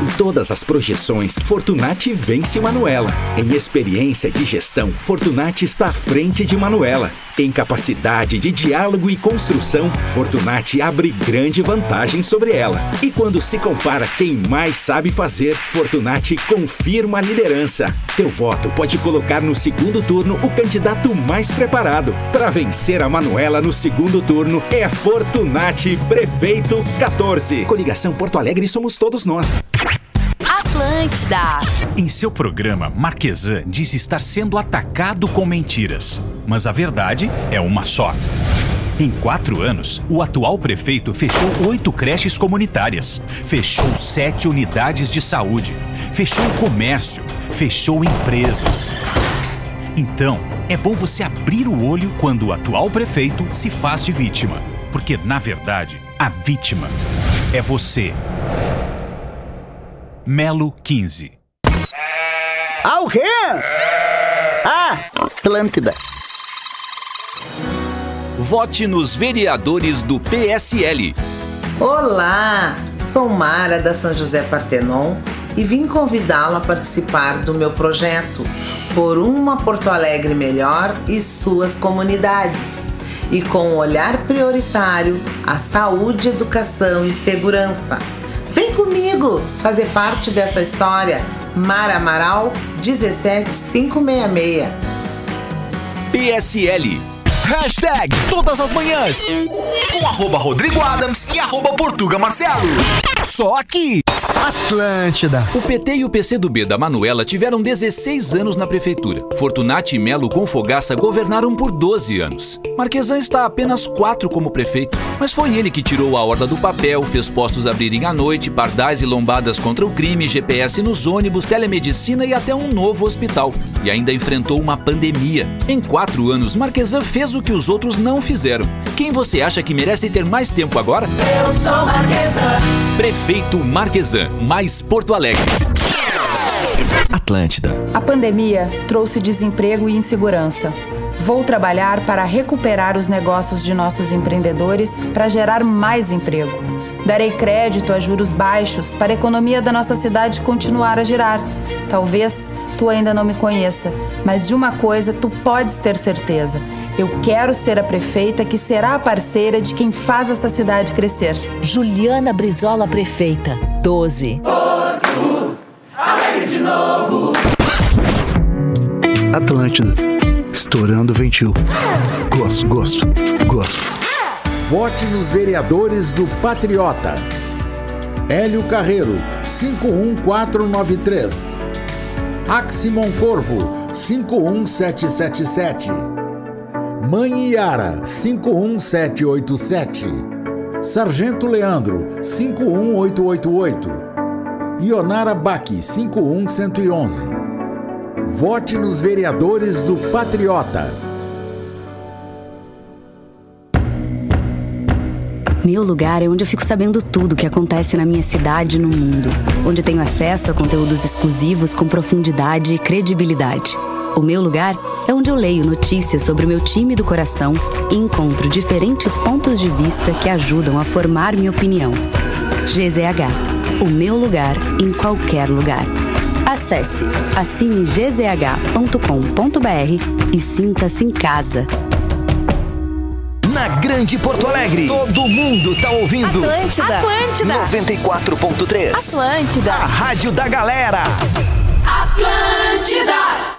Em todas as projeções, Fortunati vence Manuela. Em experiência de gestão, Fortunati está à frente de Manuela. Em capacidade de diálogo e construção, Fortunati abre grande vantagem sobre ela. E quando se compara quem mais sabe fazer, Fortunati confirma a liderança. Teu voto pode colocar no segundo turno o candidato mais preparado. Para vencer a Manuela no segundo turno é Fortunati Prefeito 14. Coligação Porto Alegre somos todos nós. Atlântida. Em seu programa, Marquesan diz estar sendo atacado com mentiras. Mas a verdade é uma só. Em quatro anos, o atual prefeito fechou oito creches comunitárias, fechou sete unidades de saúde, fechou comércio, fechou empresas. Então, é bom você abrir o olho quando o atual prefeito se faz de vítima. Porque, na verdade, a vítima é você. Melo 15. Ah, o quê? Ah, Atlântida. Vote nos vereadores do PSL. Olá, sou Mara da São José Partenon e vim convidá-lo a participar do meu projeto Por uma Porto Alegre Melhor e suas comunidades. E com um olhar prioritário à saúde, educação e segurança. Vem comigo fazer parte dessa história. Mara Amaral 17566. PSL. Hashtag Todas as Manhãs. Com arroba Rodrigo Adams e arroba Portuga Marcelo. Só aqui. Atlântida. O PT e o PCdoB da Manuela tiveram 16 anos na prefeitura. Fortunati e Melo com Fogaça governaram por 12 anos. Marquesan está há apenas 4 como prefeito, mas foi ele que tirou a horda do papel, fez postos abrirem à noite, pardais e lombadas contra o crime, GPS nos ônibus, telemedicina e até um novo hospital. E ainda enfrentou uma pandemia. Em 4 anos, Marquesan fez o que os outros não fizeram. Quem você acha que merece ter mais tempo agora? Eu sou Marquesan. Prefeito Marquesan, mais Porto Alegre. Atlântida. A pandemia trouxe desemprego e insegurança. Vou trabalhar para recuperar os negócios de nossos empreendedores para gerar mais emprego. Darei crédito a juros baixos para a economia da nossa cidade continuar a girar. Talvez tu ainda não me conheça, mas de uma coisa tu podes ter certeza. Eu quero ser a prefeita que será a parceira de quem faz essa cidade crescer. Juliana Brizola, prefeita. 12. Porto Alegre de novo. Atlântida. Estourando o ventil. Gosto, gosto, gosto. Vote nos vereadores do Patriota. Hélio Carreiro, 51493. Aximon Corvo, 51777. Mãe Iara, 51787. Sargento Leandro, 51888. Ionara Baque, 51111. Vote nos vereadores do Patriota. Meu lugar é onde eu fico sabendo tudo o que acontece na minha cidade e no mundo. Onde tenho acesso a conteúdos exclusivos com profundidade e credibilidade. O meu lugar é onde eu leio notícias sobre o meu time do coração e encontro diferentes pontos de vista que ajudam a formar minha opinião. GZH. O meu lugar em qualquer lugar. Acesse assine gzh.com.br e sinta-se em casa. Na Grande Porto Alegre, todo mundo tá ouvindo. Atlântida. Atlântida. 94.3. Atlântida. A rádio da galera. Atlântida.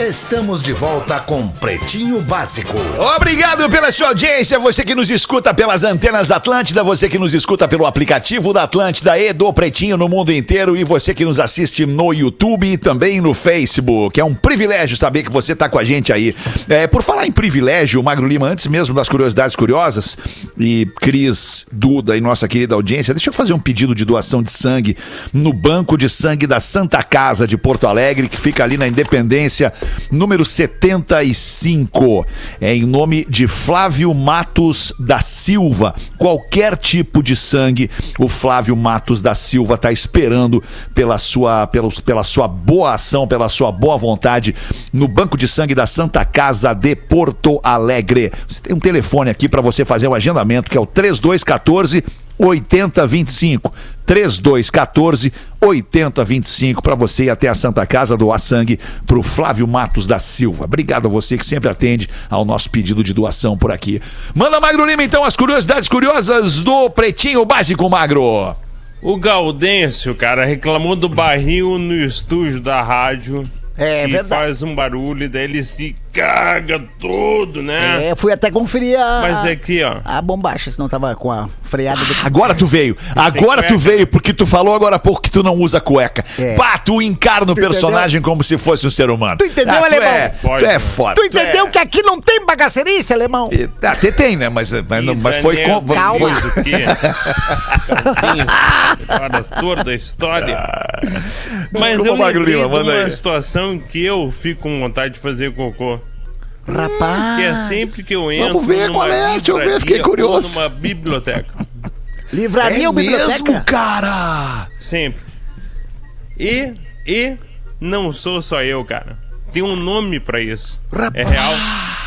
Estamos de volta com Pretinho Básico. Obrigado pela sua audiência, você que nos escuta pelas antenas da Atlântida, você que nos escuta pelo aplicativo da Atlântida e do Pretinho no mundo inteiro e você que nos assiste no YouTube e também no Facebook. É um privilégio saber que você está com a gente aí. É, por falar em privilégio, Magro Lima, antes mesmo das curiosidades curiosas, e Cris, Duda e nossa querida audiência, deixa eu fazer um pedido de doação de sangue no Banco de Sangue da Santa Casa de Porto Alegre, que fica ali na Independência número 75. É em nome de Flávio Matos da Silva. Qualquer tipo de sangue, o Flávio Matos da Silva está esperando pela sua, pela, pela sua boa ação, pela sua boa vontade no Banco de Sangue da Santa Casa de Porto Alegre. Você tem um telefone aqui para você fazer o agendamento, que é o 3214 8025. 3214 8025 para você ir até a Santa Casa doar sangue pro Flávio Matos da Silva. Obrigado a você que sempre atende ao nosso pedido de doação por aqui. Manda Magro Lima então as curiosidades curiosas do Pretinho Básico Magro. O Gaudêncio, cara, reclamou do barril no estúdio da rádio. É que verdade. faz um barulho e daí ele se caga todo, né? É, fui até conferir a. Mas é aqui, ó. A bombacha, senão tava com a freada do. Agora tu veio. Agora tu veio porque tu falou agora há pouco que tu não usa cueca. É. Pá, tu encarna o Tu personagem como se fosse um ser humano. Tu entendeu, Ah, tu alemão? É, tu é foda. Tu entendeu que aqui não tem bagaceirice, alemão? Ah, Até tem, né? Mas, mas, não- mas foi com. Calma. foi-? Agora toda a história. Mas Desculpa, eu Magro lembrei Lima, de manda uma aí. situação que eu fico com vontade de fazer cocô. Rapaz. Que é sempre que eu entro Vamos ver numa qual é, deixa eu ver, fiquei curioso. numa biblioteca. Livraria É ou biblioteca? mesmo, cara? Sempre. E, e não sou só eu, cara. Tem um nome pra isso. É real.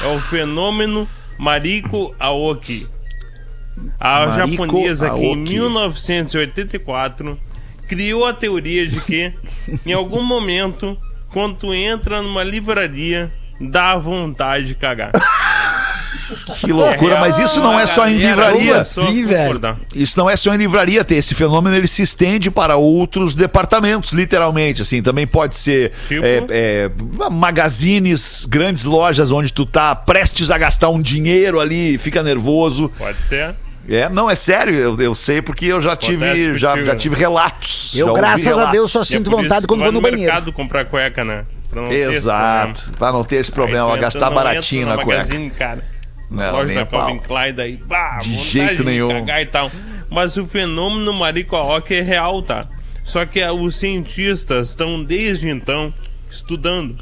É o fenômeno Mariko Aoki. A Mariko japonesa que em Aoki. 1984 criou a teoria de que em algum momento, quando tu entra numa livraria, dá vontade de cagar. Que loucura, É mas isso não é só em livraria. começou a concordar. Isso não é só em livraria, tem esse fenômeno, ele se estende para outros departamentos, literalmente, assim, também pode ser Tipo? é, é, magazines, grandes lojas onde tu tá prestes a gastar um dinheiro ali, fica nervoso. Pode ser? É, não, é sério, eu, eu sei porque eu já tive, já, já tive relatos. Eu, graças a relatos. Deus, só é sinto isso vontade quando vou no banheiro. mercado comprar cueca, né? Exato, pra não ter esse problema, gastar baratinho na no cueca. Cara. Não, loja nem da a. Calvin Klein daí, bah, De jeito nenhum. cagar e tal. Mas o fenômeno Marico Aoki é real, tá? Só que ah, os cientistas estão desde então estudando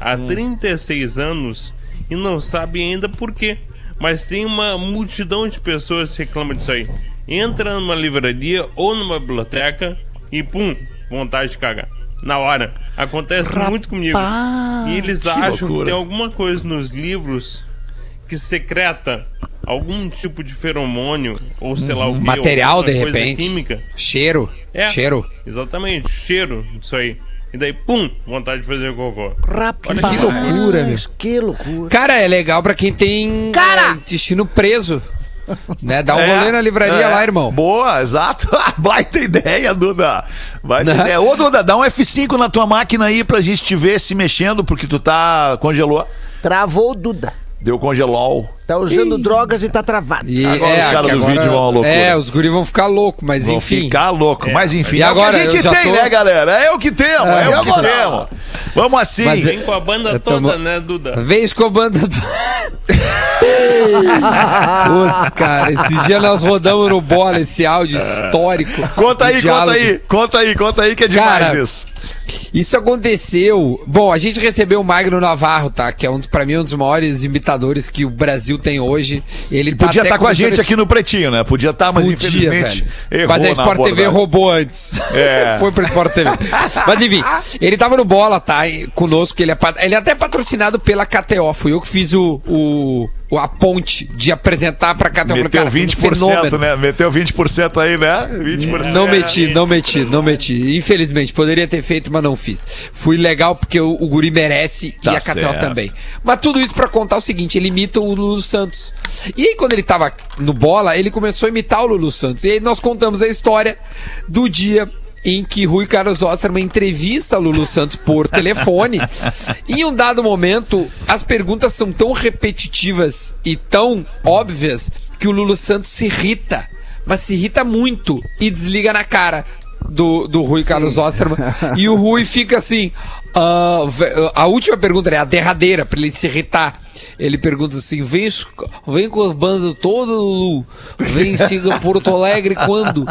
há Hum. 36 anos e não sabem ainda por quê. Mas tem uma multidão de pessoas que reclamam disso aí. Entra numa livraria ou numa biblioteca e pum, vontade de cagar. Na hora. Acontece muito comigo. E eles que acham que loucura. tem alguma coisa nos livros que secreta algum tipo de feromônio ou sei lá o que. Material, de repente. Química. Cheiro. É, Cheiro. Exatamente, cheiro, isso aí. E daí, pum, vontade de fazer cocô. Rapaz, Que loucura, meu. Que loucura. Cara, é legal pra quem tem Cara! é, intestino preso. Né? Dá um É, rolê na livraria é. lá, irmão. Boa, exato. Baita ideia, Duda. Baita Né? ideia. Ô, Duda, dá um F5 na tua máquina aí pra gente te ver se mexendo, porque tu tá. congelou. Travou o Duda. Deu congelol. Tá usando drogas e tá travado. E, Agora os caras do vídeo vão à loucura. É, os guris vão ficar loucos, mas Vão enfim. ficar louco. É. Mas enfim, E é agora, o que a gente tem, tô- né, galera? É o que temos, é, É, o que agora. temos. Vamos assim. Mas Vem com a banda toda, tamo- né, Duda? Vem escobando. do- Putz, cara, esses dias nós rodamos no bola esse áudio histórico. Conta aí, do conta diálogo. aí, conta aí, conta aí que é demais Cara, isso. Isso aconteceu. Bom, a gente recebeu o Magno Navarro, tá? Que é um dos, pra mim, um dos maiores imitadores que o Brasil tem hoje. Ele tá Podia estar com a gente aqui no Pretinho, né? Podia estar, mas Podia, infelizmente velho. errou Mas a Sport TV roubou antes. É. Foi pro Sport TV. Mas enfim, ele tava no bola, tá? E Conosco, ele é, ele é até patrocinado pela KTO. Fui eu que fiz o, o- a ponte de apresentar pra. Falei, Meteu cara, foi um 20%, fenômeno. né? Meteu 20% aí, né? 20%. Não meti, não meti, não meti. Infelizmente, poderia ter feito, mas não fiz. Fui legal porque o, o Guri merece Tá e a KTO também. Mas tudo isso pra contar o seguinte: ele imita o Lulu Santos. E aí, quando ele tava no bola, ele começou a imitar o Lulu Santos. E aí nós contamos a história do dia em que Rui Carlos Osterman entrevista o Lulu Santos por telefone. em um dado momento, as perguntas são tão repetitivas e tão óbvias que o Lulu Santos se irrita. Mas se irrita muito e desliga na cara do, do Rui Carlos Osterman. E o Rui fica assim. ve- a última pergunta é a derradeira, pra ele se irritar. Ele pergunta assim: vem, vem com as bandas todo, Lulu. Vem, chega Porto Alegre quando?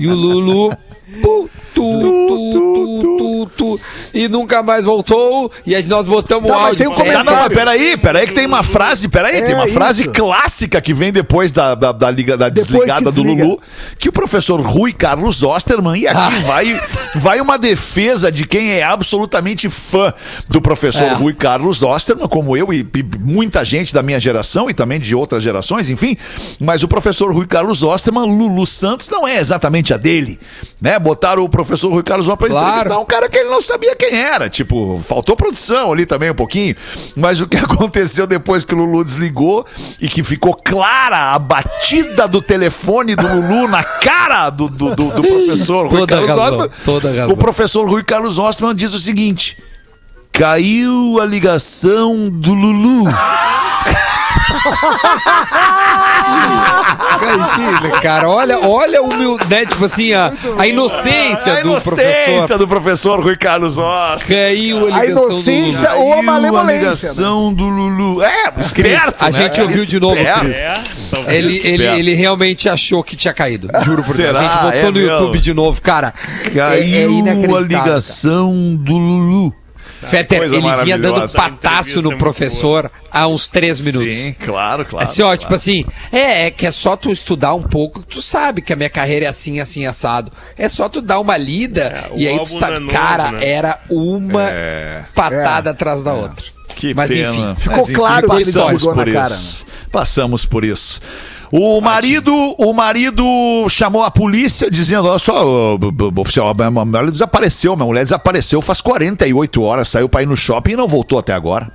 E o Lulu. Boo. Tu, tu, tu, tu, tu, e nunca mais voltou. E aí nós botamos o Tá, mas áudio. tem um Fera. Não, não, mas peraí, peraí que tem uma frase, peraí, É, tem uma frase isso. clássica que vem depois da, da, da liga, da Depois desligada que do desliga. Lulu, que o professor Rui Carlos Osterman, e aqui Ah. vai, vai uma defesa de quem é absolutamente fã do professor É. Rui Carlos Osterman, como eu e, e muita gente da minha geração e também de outras gerações, enfim, mas o professor Rui Carlos Osterman, Lulu Santos, não é exatamente a dele, né? Botaram o professor Rui Carlos pra Claro. entrevistar um cara que ele não sabia quem era, tipo, faltou produção ali também um pouquinho, mas o que aconteceu depois que o Lulu desligou e que ficou clara a batida do telefone do Lulu na cara do, do, do- do professor Rui Toda Carlos razão, Osterman, toda razão. o professor Rui Carlos Osterman diz o seguinte, caiu a ligação do Lulu. Imagina, cara, olha, olha o meu, né, tipo assim, a, a inocência a do inocência professor. do professor Rui Carlos Osterman. Caiu a A ligação inocência do Lulu. ou a Caiu a malemolência. né? ligação do Lulu. É, Cris, esperto, a né? gente ouviu de novo. Cris. É, talvez. Ele, ele, ele realmente achou que tinha caído. Juro por Deus. Será? A gente botou É no mesmo? YouTube de novo, cara. Caiu é, é a ligação do Lulu. Fetter, ele vinha dando pataço é no muito professor há uns três minutos. Sim, claro, claro. Assim, ó, claro. tipo assim, é, é que é só tu estudar um pouco, tu sabe que a minha carreira é assim, assim, assado. É só tu dar uma lida É, e aí tu sabe, é novo, cara, né? era uma É. patada atrás da outra. Que Mas pena. enfim. Ficou Mas, enfim, claro que ele por na cara, isso. Passamos por isso. O marido, o marido chamou a polícia dizendo: Olha só, oficial, minha mulher desapareceu, minha mulher desapareceu faz 48 horas, saiu pra ir no shopping e não voltou até agora.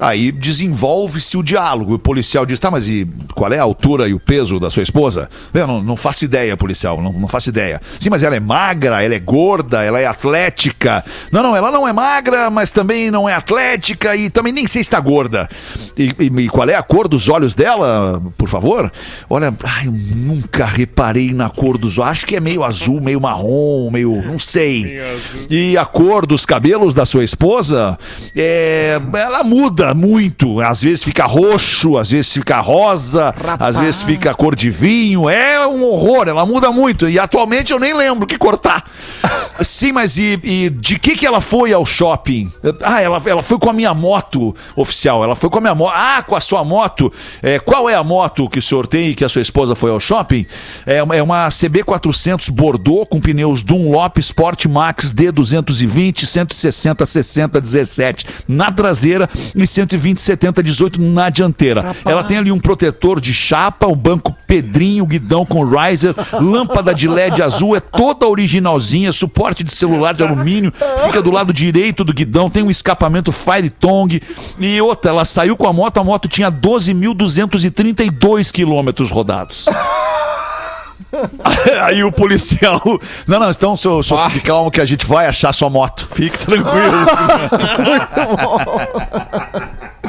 Aí desenvolve-se o diálogo. O policial diz: tá, mas e qual é a altura e o peso da sua esposa? Eu não, não faço ideia, policial, não, não faço ideia. Sim, mas ela é magra, ela é gorda, ela é atlética. Não, não, ela não é magra, mas também não é atlética e também nem sei se está gorda. E, e- e qual é a cor dos olhos dela, por favor? Olha, ai, eu nunca reparei na cor dos olhos. Acho que é meio azul, meio marrom, meio. não sei. E a cor dos cabelos da sua esposa, é, ela muda muito. Às vezes fica roxo, às vezes fica rosa, às vezes fica cor de vinho. É um horror, ela muda muito. E atualmente eu nem lembro que cortar. Sim, mas e, e de que que ela foi ao shopping? Ah, ela, ela foi com a minha moto oficial. Ela foi com a minha moto. Ah, com a sua moto. É, qual é a moto que o senhor tem e que a sua esposa foi ao shopping? É, uma- é uma CB400 Bordeaux com pneus Dunlop Sport Max D220, 160, 60, 17 na traseira e 120, 70, 18 na dianteira. Ela tem ali um protetor de chapa, um banco Pedrinho, guidão com riser, lâmpada de LED azul, é toda originalzinha, suporte de celular de alumínio, fica do lado direito do guidão, tem um escapamento Fire Tong e outra, ela saiu com a moto, a moto tinha 12.232 quilômetros rodados. Aí o policial. Não, não, então, senhor, senhor fique calmo que a gente vai achar sua moto. Fique tranquilo.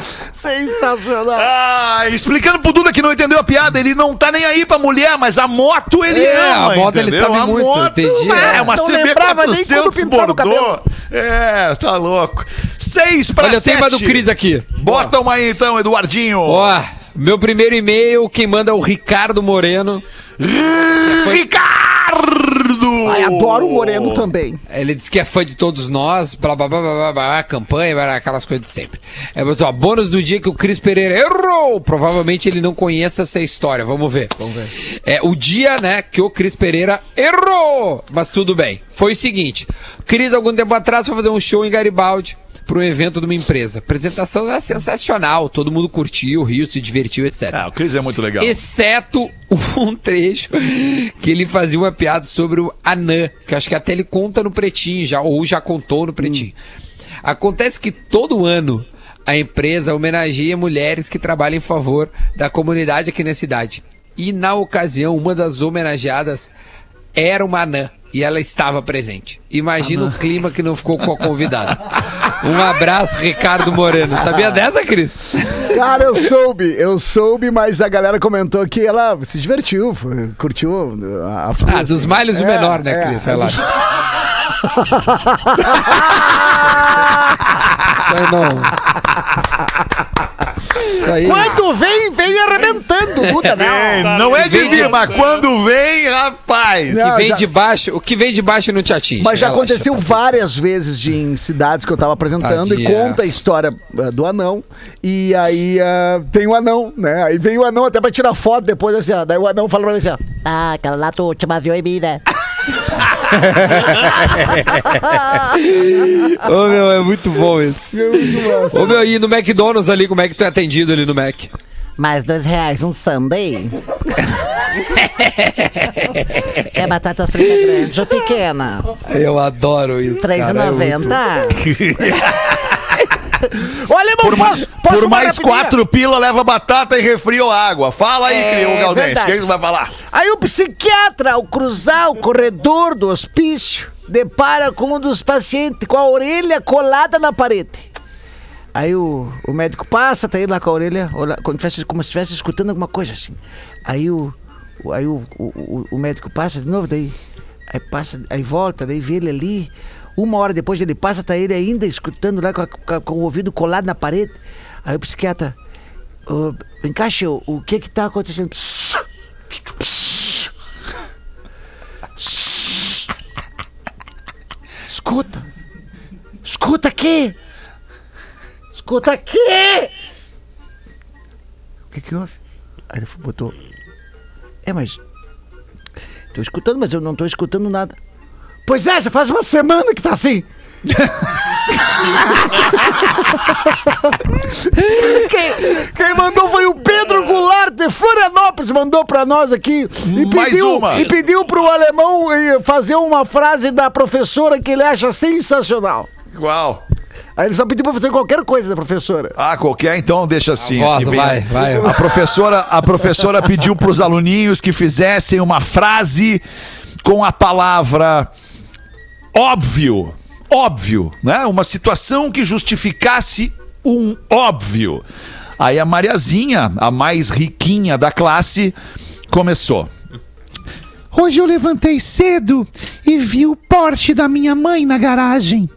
Sensacional. Ah, explicando pro Duda que não entendeu a piada, ele não tá nem aí pra mulher, mas a moto ele É, ama. a moto ele entendeu? sabe a muito, moto, entendi, É, é. uma Não lembrava nem quando CB400 pintava o Bordeaux. É, tá louco. Seis pra Olha, eu sete. tenho uma do Cris aqui. Bota uma aí então, Eduardinho. Ó, meu primeiro e-mail, quem manda é o Ricardo Moreno. Ricardo! Ai, adoro o Moreno também. Ele diz que é fã de todos nós, blá blá blá blá blá, blá campanha, blá, aquelas coisas de sempre. É, mas, ó, bônus do dia que o Cris Pereira errou! Provavelmente ele não conhece essa história, vamos ver. Vamos ver. É o dia, né, que o Cris Pereira errou! Mas tudo bem. Foi o seguinte: Cris, algum tempo atrás, foi fazer um show em Garibaldi. Para um evento de uma empresa. A apresentação era sensacional, todo mundo curtiu, riu, se divertiu, etc. Ah, o Cris é muito legal. Exceto um trecho que ele fazia uma piada sobre o Anã, que acho que até ele conta no Pretinho, já, ou já contou no Pretinho. Acontece que todo ano a empresa homenageia mulheres que trabalham em favor da comunidade aqui na cidade. E na ocasião, uma das homenageadas era uma anã. E ela estava presente. Imagina o clima que não ficou com a convidada. Um abraço, Ricardo Moreno. Sabia dessa, Cris? Cara, eu soube, eu soube, mas a galera comentou que ela se divertiu, curtiu a, a Ah, dos males o menor, né, Cris? Relaxa. Isso aí não. Isso aí. Quando vem, vem arrebentando, Duda, não. não é de vir, mas quando vem, rapaz. Não, que vem já- de baixo, o que vem de baixo não te atinge. Mas já Relaxa. aconteceu várias vezes de, em cidades que eu tava apresentando e Tadinha. conta a história ah, do anão. E aí tem o anão, né? Aí vem o anão até pra tirar foto depois, assim, ó. Daí o anão fala pra mim assim, ó. Ah, aquela lá tu te baviou em mim, né? Ô oh, meu, é muito bom isso. É. Ô oh, meu, e no McDonald's ali, como é que tu é atendido ali no Mac? Mais dois reais um Sunday. é batata frita grande ou pequena? Eu adoro isso. 3,90? Ô, alemão, por, posso, posso por mais quatro pila, leva batata e refri ou água. Fala aí, é, o Galdense, o que, é vai falar? Aí o psiquiatra, ao cruzar o corredor do hospício, depara com um dos pacientes com a orelha colada na parede. Aí o, o médico passa, tá aí lá com a orelha, como, tivesse, como se estivesse escutando alguma coisa assim. Aí o, aí o, o, o, médico passa de novo, daí aí passa, aí volta, daí vê ele ali. Uma hora depois ele passa, tá ele ainda escutando lá com, a- com o ouvido colado na parede. Aí o psiquiatra, "Ô, vem cá, Cheu, o que que tá acontecendo? Escuta! Escuta aqui! Escuta aqui! O que que houve? Aí ele botou. É, mas. Tô escutando, mas eu não tô escutando nada. Pois é, já faz uma semana que tá assim. quem, quem mandou foi o Pedro Goulart de Florianópolis, mandou pra nós aqui e Mais pediu, uma. e pediu pro alemão eh, fazer uma frase da professora que ele acha sensacional. Igual. Aí ele só pediu pra fazer qualquer coisa da professora. Ah, qualquer, então deixa assim. vem- vai, vai. A professora, a professora pediu para os aluninhos que fizessem uma frase com a palavra óbvio. Óbvio, né? Uma situação que justificasse um óbvio. Aí a Mariazinha, a mais riquinha da classe, começou. Hoje eu levantei cedo e vi o Porsche da minha mãe na garagem.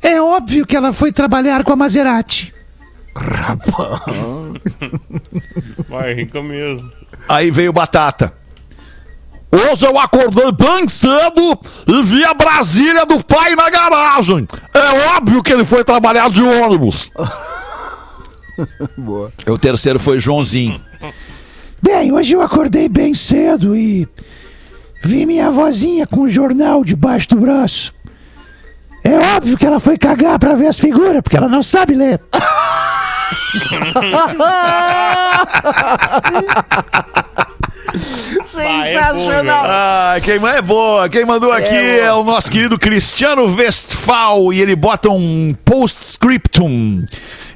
É óbvio que ela foi trabalhar com a Maserati. Vai, rica mesmo. Aí veio Batata. Hoje eu acordei bem cedo e vi a Brasília do pai na garagem. É óbvio que ele foi trabalhar de ônibus. Boa. O terceiro foi Joãozinho. Bem, hoje eu acordei bem cedo e vi minha vozinha com o jornal debaixo do braço. É óbvio que ela foi cagar pra ver as figuras, porque ela não sabe ler. Sensacional! Ah, quem é boa, quem mandou aqui é, o nosso querido Cristiano Westphal e ele bota um postscriptum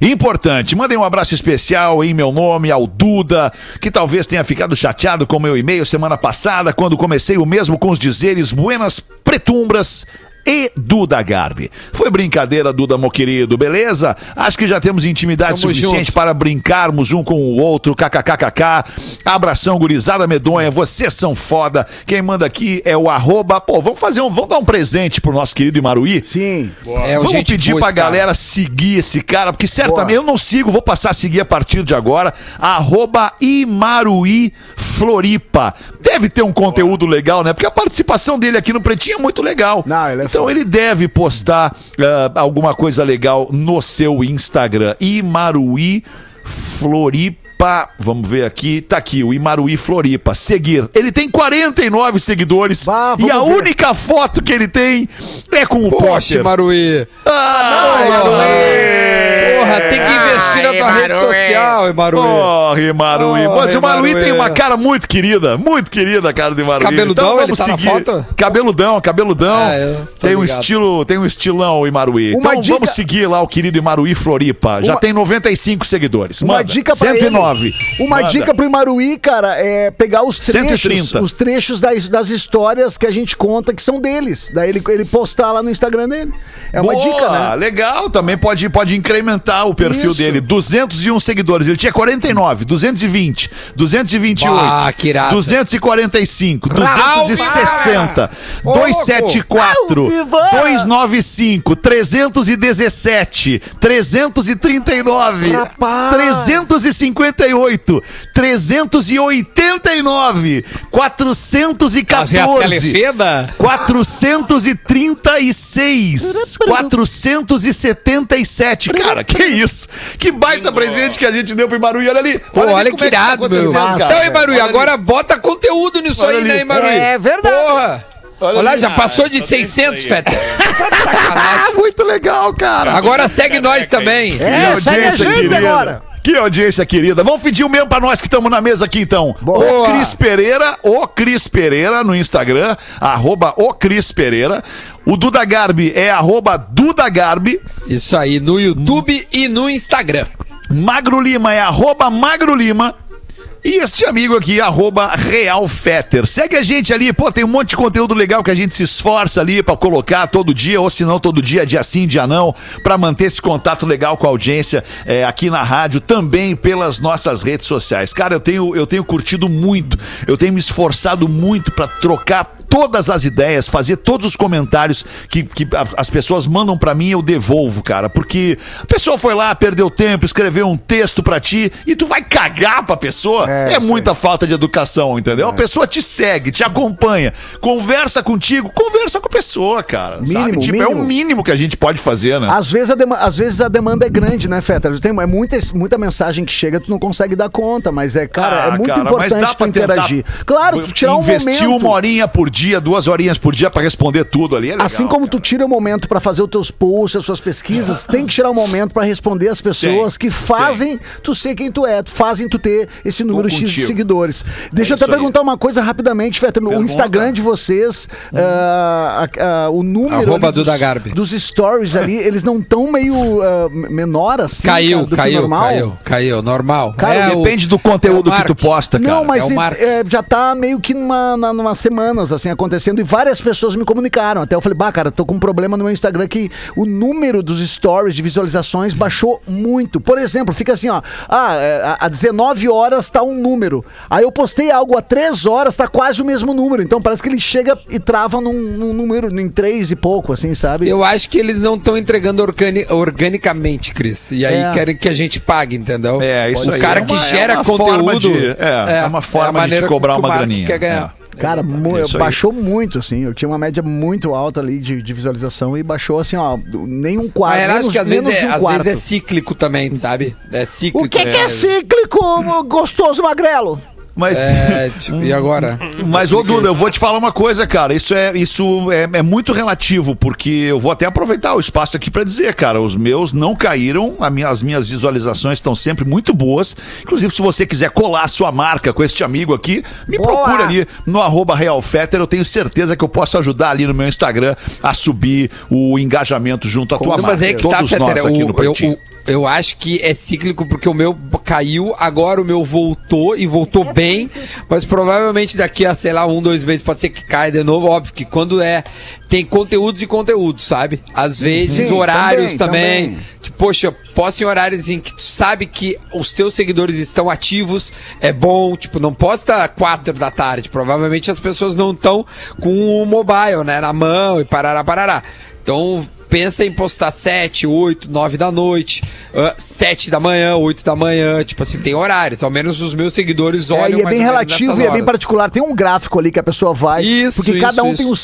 importante. Mandem um abraço especial em meu nome ao Duda, que talvez tenha ficado chateado com meu e-mail semana passada, quando comecei o mesmo com os dizeres Buenas Pretumbras e Duda Garbi. Foi brincadeira, Duda, meu querido, beleza? Acho que já temos intimidade Tamo suficiente junto. para brincarmos um com o outro, kkkk. Abração, gurizada medonha, vocês são foda. Quem manda aqui é o arroba. Pô, vamos fazer um. Vamos dar um presente pro nosso querido Imaruí? Sim. É, vamos gente pedir boa pra esse cara. galera seguir esse cara, porque certamente eu não sigo, vou passar a seguir a partir de agora. Arroba Imaruí Floripa. Deve ter um conteúdo legal, né? Porque a participação dele aqui no Pretinho é muito legal. Não, ele é então ele deve postar ah, alguma coisa legal no seu Instagram. Imaruí Floripa. Vamos ver aqui. Tá aqui, o Imaruí Floripa. Seguir. Ele tem 49 seguidores. Bah, e a ver. única foto que ele tem é com o Poxa, Potter. Maruí. Ah, Imaruí! Porra, tem que investir na tua rede social, Maruí. Corre, Maruí. Corre, Mas o Maruí Maruí. tem uma cara muito querida, muito querida a cara de Maruí. Cabeludão, então, ele tá na foto? Cabeludão, cabeludão. Tô tem um estilo, tem um estilão o Imaruí. Uma então dica- vamos seguir lá o querido Imaruí Floripa. Já Uma- tem 95 seguidores. Uma Manda. dica pra 109. ele. Uma Manda. dica pro Imaruí, cara, é pegar os trechos, 130. os trechos das, das histórias que a gente conta que são deles. Daí ele, ele postar lá no Instagram dele. É uma Boa, dica, né? Legal, também pode, pode incrementar tá? O perfil Isso. dele. 201 seguidores. Ele tinha 49, 220, 228, Bah, que irado. 245, Calma! 260, Ô, 274, louco! Au, viva! 295, 317, 339, Rapaz! 358, 389, 414, Fazer a telecena? 436, 477. Cara, que isso? Que baita presente que a gente deu pro Imaruí. Olha ali. Pô, olha como que é tá irado, meu. cara. Então, hein, Maruí, Olha ali. agora bota conteúdo nisso Olha aí, ali. né, hein, Maruí? É verdade. Porra! Olha Olha, ali. já passou de Ah, tem 600, isso aí. Feta. Tá de sacanagem. Muito legal, cara. Agora segue nós também. É, Que segue a gente agora. Que audiência querida. Vamos pedir o mesmo pra nós que estamos na mesa aqui, então. Boa. O Cris Pereira, o Cris Pereira no Instagram, arroba o Cris Pereira. O Duda Garbi é arroba Duda Garbi. Isso aí, no YouTube e no Instagram. Magro Lima é arroba Magro Lima. E este amigo aqui, arroba Real Fetter. Segue a gente ali, pô, tem um monte de conteúdo legal que a gente se esforça ali pra colocar todo dia, ou se não todo dia, dia sim, dia não, pra manter esse contato legal com a audiência é, aqui na rádio, também pelas nossas redes sociais. Cara, eu tenho, eu tenho curtido muito, eu tenho me esforçado muito pra trocar todas as ideias, fazer todos os comentários que, que as pessoas mandam pra mim, eu devolvo, cara. Porque a pessoa foi lá, perdeu tempo, escreveu um texto pra ti e tu vai cagar pra pessoa. É, isso muita falta de educação, entendeu? A pessoa te segue, te acompanha, conversa contigo, conversa com a pessoa, cara. sabe? Mínimo, Tipo, é o mínimo. mínimo que a gente pode fazer, né? Às vezes, a dema- às vezes a demanda é grande, né, Feta? Tem é muita, muita mensagem que chega, tu não consegue dar conta, mas é, cara, Ah, é muito cara, importante tu interagir. Claro, tu tirar um Investir momento. uma horinha por dia, duas horinhas por dia pra responder tudo ali é legal. assim como tu tira o momento pra fazer os teus posts, as suas pesquisas, tem que tirar um momento pra responder as pessoas que fazem tu ser quem tu é, fazem tu ter esse número X de seguidores. Deixa eu isso até aí. perguntar uma coisa rapidamente, Feta. O. Instagram de vocês, ah, a- a- o número ali dos, dos stories ali, eles não estão meio ah, menor assim Caiu, cara, do que caiu, normal? caiu, caiu, normal. Cara, É o- Depende do conteúdo é o que tu posta, cara. Não, mas É o e- é, já tá meio que numa, na, numa semanas, assim, acontecendo. E várias pessoas me comunicaram. Até eu falei, bah, cara, tô com um problema no meu Instagram que o número dos stories de visualizações baixou muito. Por exemplo, fica assim, ó. Ah, é, a- a 19 horas tá um número. Aí eu postei algo a 3 horas, tá quase o mesmo número. Então parece que ele chega e trava num, num número, em 3 e pouco, assim, sabe? Eu acho que eles não estão entregando organi- organicamente, Cris. E aí É. querem que a gente pague, entendeu? É, isso o aí. cara É que uma- é gera uma forma conteúdo. de- é, é uma forma a de cobrar que o uma graninha. Quer ganhar. Cara, É aí. baixou muito, assim. Eu tinha uma média muito alta ali de, de visualização e baixou, assim, ó, nem um quarto. Mas menos, acho que às, menos vezes é, um às quarto. vezes é cíclico também, sabe? É cíclico. O que, que é cíclico, gostoso magrelo? Mas. É, tipo, e agora? Mas, ô Duda, eu vou te falar uma coisa, cara. Isso é, isso é, é muito relativo, porque eu vou até aproveitar o espaço aqui pra dizer, cara, os meus não caíram, a minha- as minhas visualizações estão sempre muito boas. Inclusive, se você quiser colar a sua marca com este amigo aqui, me Boa! procura ali no arroba RealFetter. Eu tenho certeza que eu posso ajudar ali no meu Instagram a subir o engajamento junto à tua marca. mas é que tá, Todos nós Fetter, aqui o- no eu, Pretinho. o- eu acho que é cíclico porque o meu caiu, agora o meu voltou e voltou bem, mas provavelmente daqui a, sei lá, um, dois meses pode ser que caia de novo. Óbvio que quando é. Tem conteúdos e conteúdos, sabe? Às vezes Sim, horários também, também. Tipo, poxa, posta em horários em que tu sabe que os teus seguidores estão ativos, é bom. Tipo, não posta quatro da tarde. Provavelmente as pessoas não estão com o mobile, né, na mão e parará, parará. Então, pensa em postar 7, 8, 9 da noite, uh, 7 da manhã, 8 da manhã. Tipo assim, tem horários. Ao menos os meus seguidores É, olham e é bem relativo e é bem particular. Tem um gráfico ali que a pessoa vai. Isso, porque cada isso, um tem isso. os